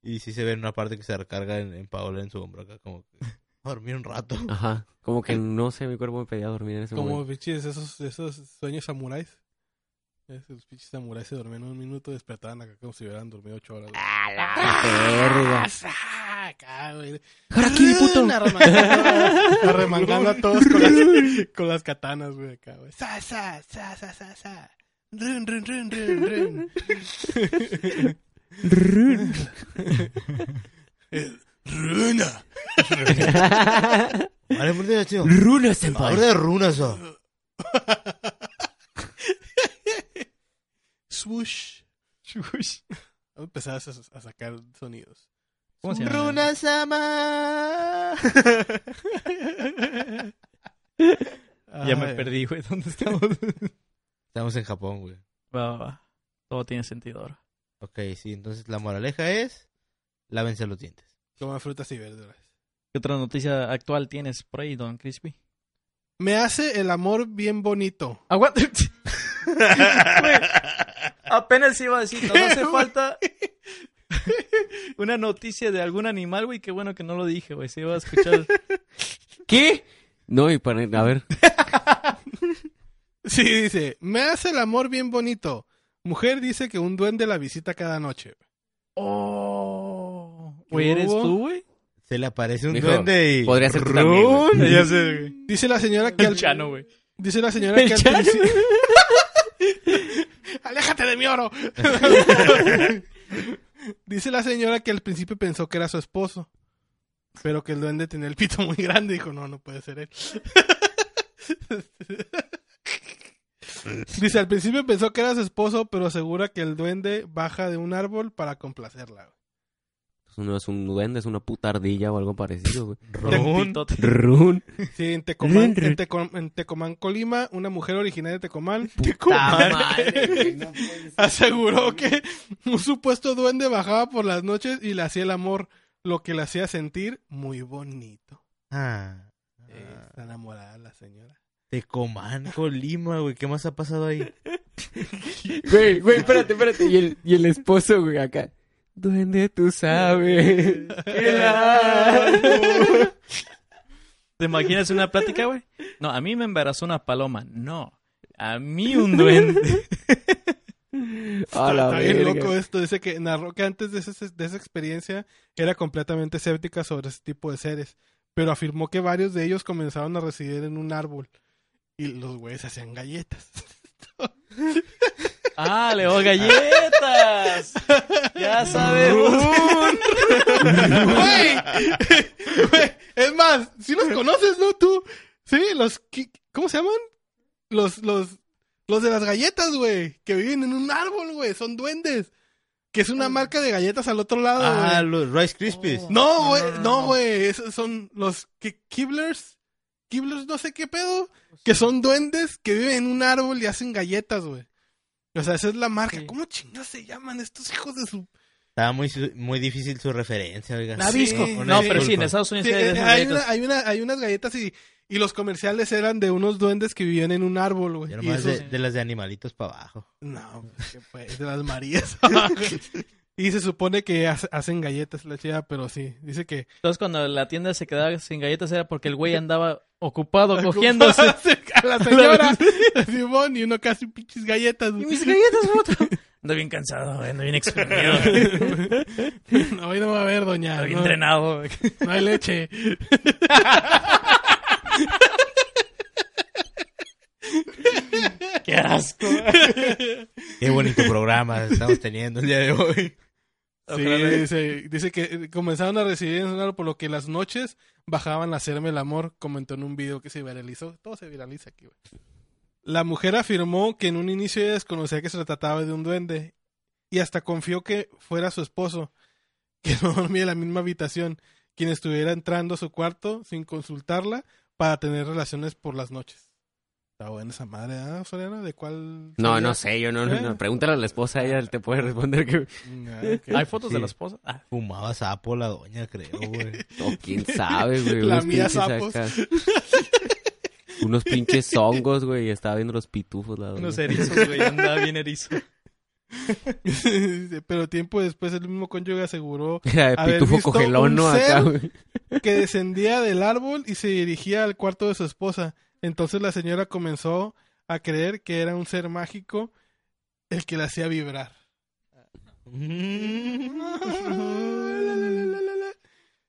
Speaker 3: Y sí se ve en una parte que se recarga en, en Paola en su hombro acá, como que dormir un rato.
Speaker 2: Ajá. Como que no sé, mi cuerpo me pedía dormir en ese
Speaker 4: Como
Speaker 2: momento.
Speaker 4: pinches esos, esos sueños samuráis. Esos pinches samuráis se dormían un minuto y despertaban acá como si hubieran dormido ocho horas. güey.
Speaker 2: Verga.
Speaker 4: ¡Ah! Acá, güey.
Speaker 2: Harakiri, puto.
Speaker 4: Arremangando, a todos con las, con las katanas, güey, acá, güey. Sa, sa, sa, sa, sa, sa. Run, run, run, run, run. Eh, Runa.
Speaker 3: Vale, muy bien, tío.
Speaker 2: Runa, senpai.
Speaker 3: Ahora de runas, oh.
Speaker 4: Swoosh. Swoosh. Empezar a, a sacar sonidos.
Speaker 1: ¿Cómo se llama?
Speaker 3: Runa sama.
Speaker 1: Ya me perdí, güey. ¿Dónde estamos?
Speaker 3: Estamos en Japón, güey.
Speaker 1: va, va, va. Todo tiene sentido ahora.
Speaker 3: Ok, sí, entonces la moraleja es, lávense los dientes.
Speaker 4: Coma frutas y verduras.
Speaker 1: ¿Qué otra noticia actual tienes por ahí, Don Crispy?
Speaker 4: Me hace el amor bien bonito.
Speaker 1: Aguanta. Apenas iba a decir, no hace falta una noticia de algún animal, güey. Qué bueno que no lo dije, güey. Se iba a escuchar.
Speaker 2: ¿Qué? No, y para... A ver.
Speaker 4: Sí, dice, me hace el amor bien bonito. Mujer dice que un duende la visita cada noche.
Speaker 1: Oh. Güey, ¿eres tú, güey?
Speaker 3: Se le aparece un
Speaker 2: Mijo,
Speaker 3: duende y...
Speaker 2: podría ser tú también, güey.
Speaker 3: Run.
Speaker 1: Ya sé, güey.
Speaker 4: Dice la señora que
Speaker 1: El
Speaker 4: al...
Speaker 1: Chano, güey.
Speaker 4: Dice la señora
Speaker 1: El
Speaker 4: que al
Speaker 1: Chano.
Speaker 4: principio... ¡Aléjate mi oro! Dice la señora que al principio pensó que era su esposo. Pero que el duende tenía el pito muy grande. Dijo, no, no puede ser él. Dice, al principio pensó que era su esposo, pero asegura que el duende baja de un árbol para complacerla.
Speaker 2: Eso no es un duende, es una puta ardilla o algo parecido, güey.
Speaker 3: Run.
Speaker 2: Run.
Speaker 4: Sí, en Tecomán, en, Teco- en Tecomán, Colima, una mujer originaria de Tecomán
Speaker 2: madre, no ser.
Speaker 4: aseguró que un supuesto duende bajaba por las noches y le hacía el amor, lo que le hacía sentir muy bonito.
Speaker 3: Ah.
Speaker 4: Eh, está enamorada la señora.
Speaker 3: Tecomán, Colima, güey. ¿Qué más ha pasado ahí?
Speaker 2: Güey, güey, espérate, espérate. Y el, y el esposo, güey, acá. Duende, tú sabes. amo".
Speaker 1: ¿Te imaginas una plática, güey? No, a mí me embarazó una paloma. No, a mí un duende.
Speaker 2: A la
Speaker 4: Está bien
Speaker 2: verga.
Speaker 4: loco esto. Dice que narró que antes de, ese- de esa experiencia era completamente escéptica sobre ese tipo de seres. Pero afirmó que varios de ellos comenzaron a residir en un árbol. Y los güeyes hacían galletas.
Speaker 1: Ah, le doy galletas. Ya sabemos.
Speaker 4: ¡Güey! Güey, Es más, si los conoces, ¿no? Tú. Sí, los. ¿Cómo se llaman? Los, los. Los de las galletas, güey. Que viven en un árbol, güey. Son duendes. Que es una marca de galletas al otro lado,
Speaker 3: Ah, los Rice Krispies.
Speaker 4: No, güey.
Speaker 1: no, no,
Speaker 4: No,
Speaker 1: no.
Speaker 4: güey. Esos son los que Kibblers. Kibblers, no sé qué pedo. Que son duendes que viven en un árbol y hacen galletas, güey. O sea, esa es la marca.
Speaker 1: Sí.
Speaker 4: ¿Cómo chingas se llaman estos hijos de su
Speaker 3: Estaba muy, muy difícil su referencia, oiga.
Speaker 1: Nabisco.
Speaker 4: Sí,
Speaker 1: no,
Speaker 4: sí.
Speaker 1: pero sí, en Estados Unidos
Speaker 4: Sí,
Speaker 1: hay
Speaker 4: eh, hay, una, hay, una, hay unas galletas y, y los comerciales eran de unos duendes que vivían en un árbol, güey.
Speaker 3: Y
Speaker 4: Y
Speaker 3: nomás
Speaker 4: esos-
Speaker 3: de, de las de animalitos para abajo.
Speaker 4: No, pues, ¿qué fue? de las Marías. y se supone que hace- hacen galletas la chida, pero sí. Dice que...
Speaker 1: Entonces, cuando la tienda se quedaba sin galletas era porque el güey andaba ocupado cogiéndose.
Speaker 4: a la señora. Simón, y uno casi pinches galletas.
Speaker 1: ¿Y mis galletas, puto? Ando bien cansado, güey, ando bien exprimido.
Speaker 4: no, hoy no va a haber, doña.
Speaker 1: Ando bien
Speaker 4: No,
Speaker 1: entrenado.
Speaker 4: no hay leche.
Speaker 1: Qué asco.
Speaker 3: Qué bonito programa estamos teniendo el día de hoy.
Speaker 4: Sí, dice, dice que eh, comenzaron a residir en por lo que las noches bajaban a hacerme el amor, comentó en un video que se viralizó. Todo se viraliza aquí, güey. La mujer afirmó que en un inicio ella desconocía que se trataba de un duende y hasta confió que fuera su esposo, que no dormía en la misma habitación, quien estuviera entrando a su cuarto sin consultarla para tener relaciones por las noches. Está buena esa madre, ¿ah, Soriano? ¿De cuál?
Speaker 2: No,
Speaker 4: sería?
Speaker 2: no sé, yo no, no,
Speaker 4: ¿Eh?
Speaker 2: no. Pregúntale a la esposa, ella te puede responder que...
Speaker 4: Ah.
Speaker 1: ¿Hay fotos de la esposa? Ah,
Speaker 3: Fumaba sapo la doña, creo, güey.
Speaker 2: O quién sabe, güey.
Speaker 4: La
Speaker 2: unos
Speaker 4: mía
Speaker 2: pinches
Speaker 4: sapos.
Speaker 2: Unos pinches hongos, güey, y estaba viendo los pitufos, la
Speaker 1: unos
Speaker 2: doña.
Speaker 1: erizos, güey. Andaba bien erizo.
Speaker 4: Pero tiempo después el mismo cónyuge aseguró haber
Speaker 2: pitufo
Speaker 4: visto
Speaker 2: cogelón,
Speaker 4: un
Speaker 2: ¿no?
Speaker 4: ser.
Speaker 2: Acá, güey.
Speaker 4: que descendía del árbol y se dirigía al cuarto de su esposa. Entonces la señora comenzó a creer que era un ser mágico el que la hacía vibrar.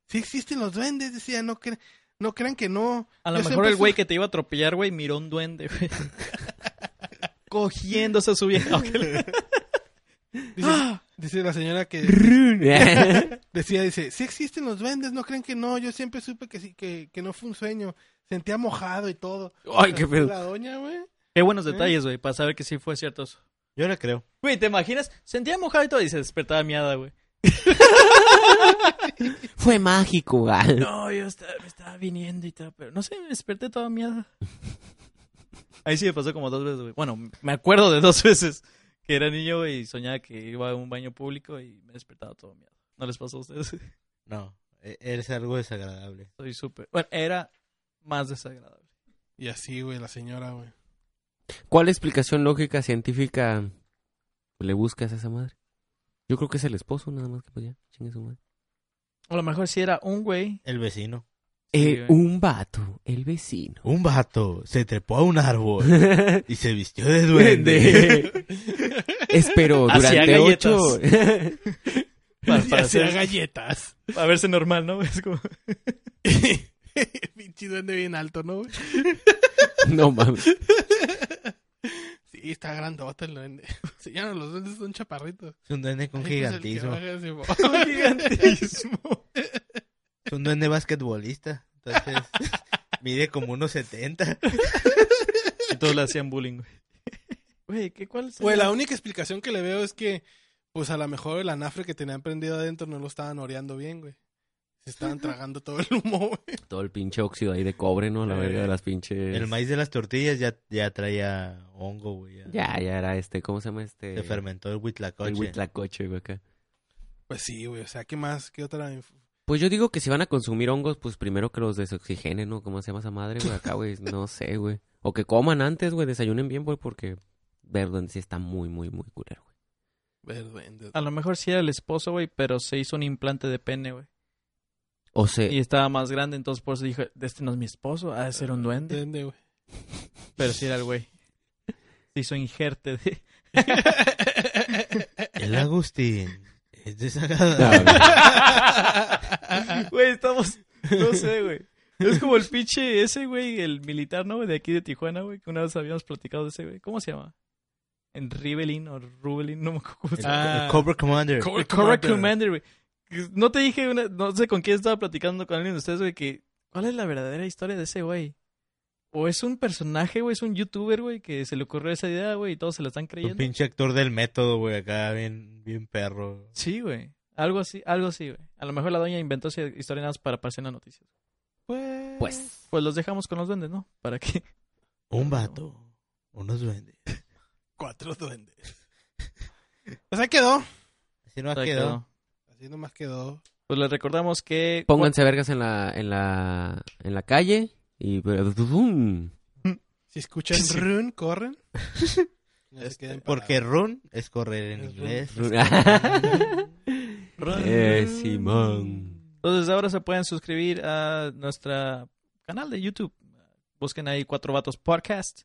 Speaker 4: Sí existen los duendes, decía, no, cre- no crean que no.
Speaker 1: A lo
Speaker 4: Yo
Speaker 1: mejor el güey
Speaker 4: su-
Speaker 1: que te iba a atropellar, güey, miró un duende, güey. Cogiéndose a su vieja.
Speaker 4: Dice,
Speaker 1: ¡Ah!
Speaker 4: Dice la señora que decía, dice, sí existen los duendes, no crean que no, yo siempre supe que sí, que, que no fue un sueño, sentía mojado y todo.
Speaker 2: Ay, qué pedo.
Speaker 4: La doña, güey.
Speaker 1: Qué buenos detalles, güey, para saber que sí fue cierto eso.
Speaker 3: Yo le creo.
Speaker 1: Güey, ¿te imaginas? Sentía mojado y todo y se despertaba miada, güey.
Speaker 2: Fue mágico, güey.
Speaker 1: No, yo estaba, me estaba viniendo y todo, pero no sé, me desperté toda miada. Ahí sí me pasó como dos veces, güey. Bueno, me acuerdo de dos veces que era niño güey, y soñaba que iba a un baño público y me despertaba todo miado. ¿No les pasó a ustedes?
Speaker 3: No, e- eres algo desagradable.
Speaker 1: Soy súper... Bueno, era más desagradable.
Speaker 4: Y así, güey, la señora, güey.
Speaker 2: ¿Cuál explicación lógica científica le buscas a esa madre? Yo creo que es el esposo, nada más que pues ya, chingue su madre.
Speaker 1: A lo mejor sí era un güey.
Speaker 3: El vecino.
Speaker 2: Eh,
Speaker 1: güey.
Speaker 2: un vato, el vecino.
Speaker 3: Un vato se trepó a un árbol y se vistió de duende.
Speaker 2: Espero
Speaker 1: Hacía
Speaker 2: durante
Speaker 1: galletas.
Speaker 2: ocho.
Speaker 1: Para, para, hacer-
Speaker 4: galletas.
Speaker 1: para verse normal, ¿no? Es como...
Speaker 4: Pinche duende bien alto, ¿no?
Speaker 2: no mames.
Speaker 4: Sí, está grandote el duende. Sí, ya no, los duendes son chaparritos.
Speaker 3: Es un duende con
Speaker 4: Ay, pues,
Speaker 3: gigantismo.
Speaker 4: baja bo-
Speaker 1: gigantismo.
Speaker 3: Es un duende basquetbolista. Entonces, mide como unos 70.
Speaker 1: Y todos le hacían bullying, güey. Güey, ¿qué cuál es?
Speaker 4: Güey, la única explicación que le veo es que, pues a lo mejor el anafre que tenían prendido adentro no lo estaban oreando bien, güey. Se estaban tragando todo el humo, güey.
Speaker 2: Todo el pinche óxido ahí de cobre, ¿no? La verga de las pinches.
Speaker 3: El maíz de las tortillas ya, ya traía hongo, güey. Ya,
Speaker 2: Ya, ya era este, ¿cómo se llama este?
Speaker 3: Se fermentó el
Speaker 2: El
Speaker 3: huitlacoche.
Speaker 2: huitlacoche, güey, acá.
Speaker 4: Pues sí, güey. O sea, ¿qué más? ¿Qué otra?
Speaker 2: Pues yo digo que si van a consumir hongos, pues primero que los desoxigenen, ¿no? ¿Cómo se llama esa madre, güey? Acá, güey, no sé, güey. O que coman antes, güey, desayunen bien, güey, porque Verdun sí está muy, muy, muy culero, güey.
Speaker 4: Verduende.
Speaker 1: A lo mejor sí era el esposo, güey, pero se hizo un implante de pene, güey.
Speaker 2: O sea,
Speaker 1: Y estaba más grande, entonces por eso dijo, este no es mi esposo, ha de ser un duende.
Speaker 4: Duende, güey.
Speaker 1: Pero sí era el güey. Se hizo injerte de...
Speaker 3: El Agustín es desagradable.
Speaker 1: Güey, estamos... No sé, güey. Es como el pinche ese, güey, el militar, ¿no? De aquí de Tijuana, güey, que una vez habíamos platicado de ese, güey. ¿Cómo se llama? En Ribelin o Rubelin, no me acuerdo cómo se llama.
Speaker 4: Ah,
Speaker 3: El Cobra Commander.
Speaker 4: Cobra
Speaker 1: El Cobra
Speaker 4: Commander.
Speaker 1: Commander, güey. No te dije, una- no sé con quién estaba platicando con alguien de ustedes, güey, que... ¿Cuál es la verdadera historia de ese güey? O es un personaje, güey, es un youtuber, güey, que se le ocurrió esa idea, güey, y todos se la están
Speaker 3: Un
Speaker 1: creyendo.
Speaker 3: pinche actor del método, güey, acá bien, bien perro.
Speaker 1: Sí, güey. Algo así, algo así, güey. A lo mejor la doña inventó esa historia nada más para aparecer en las noticias.
Speaker 4: Pues,
Speaker 2: pues.
Speaker 1: Pues los dejamos con los duendes, ¿no? ¿Para qué?
Speaker 3: Un vato. Unos duendes.
Speaker 4: cuatro duendes. Pues ahí quedó.
Speaker 3: Así no
Speaker 1: Ahí
Speaker 3: quedó.
Speaker 1: quedó.
Speaker 4: Así nomás quedó.
Speaker 1: Pues les recordamos que...
Speaker 2: Pónganse vergas en la, en la, en la calle y... ¡Bum!
Speaker 4: Si escuchan
Speaker 1: Sí.
Speaker 4: run, corren. No se
Speaker 3: Este, porque run es correr en
Speaker 4: Es
Speaker 3: inglés.
Speaker 2: eh, Simón.
Speaker 1: Entonces ahora se pueden suscribir a nuestra canal de YouTube. Busquen ahí Cuatro Vatos Podcast.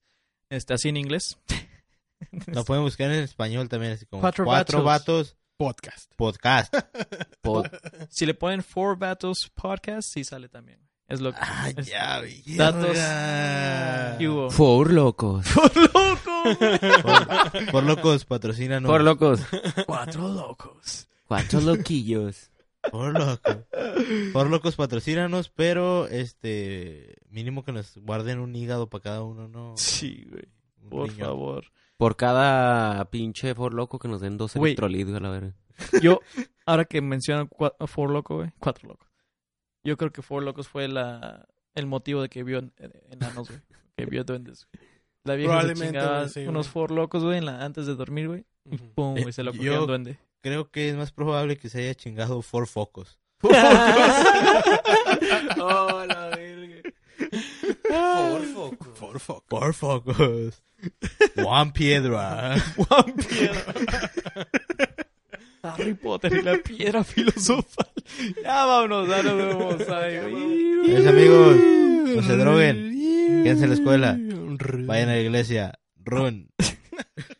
Speaker 1: Este, así en inglés.
Speaker 3: Lo pueden buscar en español también, así como
Speaker 1: Cuatro
Speaker 3: Cuatro,
Speaker 1: Vatos.
Speaker 3: Vatos
Speaker 4: Podcast.
Speaker 3: Podcast.
Speaker 2: Pod-
Speaker 1: Si le ponen Four Vatos Podcast, sí sale también. Es lo que...
Speaker 3: Ah,
Speaker 1: es-
Speaker 3: ya,
Speaker 1: Datos.
Speaker 3: verga.
Speaker 1: ¿Qué hubo?
Speaker 2: For locos.
Speaker 1: ¡Por loco!
Speaker 3: Por, por locos, patrocínanos.
Speaker 2: For locos.
Speaker 1: Cuatro locos.
Speaker 2: Cuatro loquillos.
Speaker 3: Por locos. Por locos, patrocínanos, pero este. Mínimo que nos guarden un hígado para cada uno, ¿no?
Speaker 1: Sí, güey.
Speaker 3: Un
Speaker 1: Por
Speaker 3: riñón.
Speaker 1: favor.
Speaker 2: Por cada pinche for loco que nos den dos
Speaker 1: Güey.
Speaker 2: electrolitos a la verga.
Speaker 1: Yo, ahora que mencionan Four Loco, güey. Cuatro Locos. Yo creo que Four Locos fue la, el motivo de que vio en- enanos, güey. Que vio duendes, güey. La vieja
Speaker 4: Probablemente, güey, sí, güey.
Speaker 1: unos Four Locos, güey, en la- antes de dormir, güey. Y pum, güey,
Speaker 3: Eh,
Speaker 1: se lo
Speaker 3: yo-
Speaker 1: cogió un duende.
Speaker 3: Creo que es más probable que se haya chingado Four Focos.
Speaker 2: oh, la verga. For focos.
Speaker 4: For fuck.
Speaker 3: Four Focos. Juan Piedra.
Speaker 1: Juan Piedra. Harry Potter y la piedra filosofal. Ya vámonos, ya nos vemos.
Speaker 3: Adiós, amigos. No se droguen. Quédense en la escuela. Vayan a la iglesia. Run.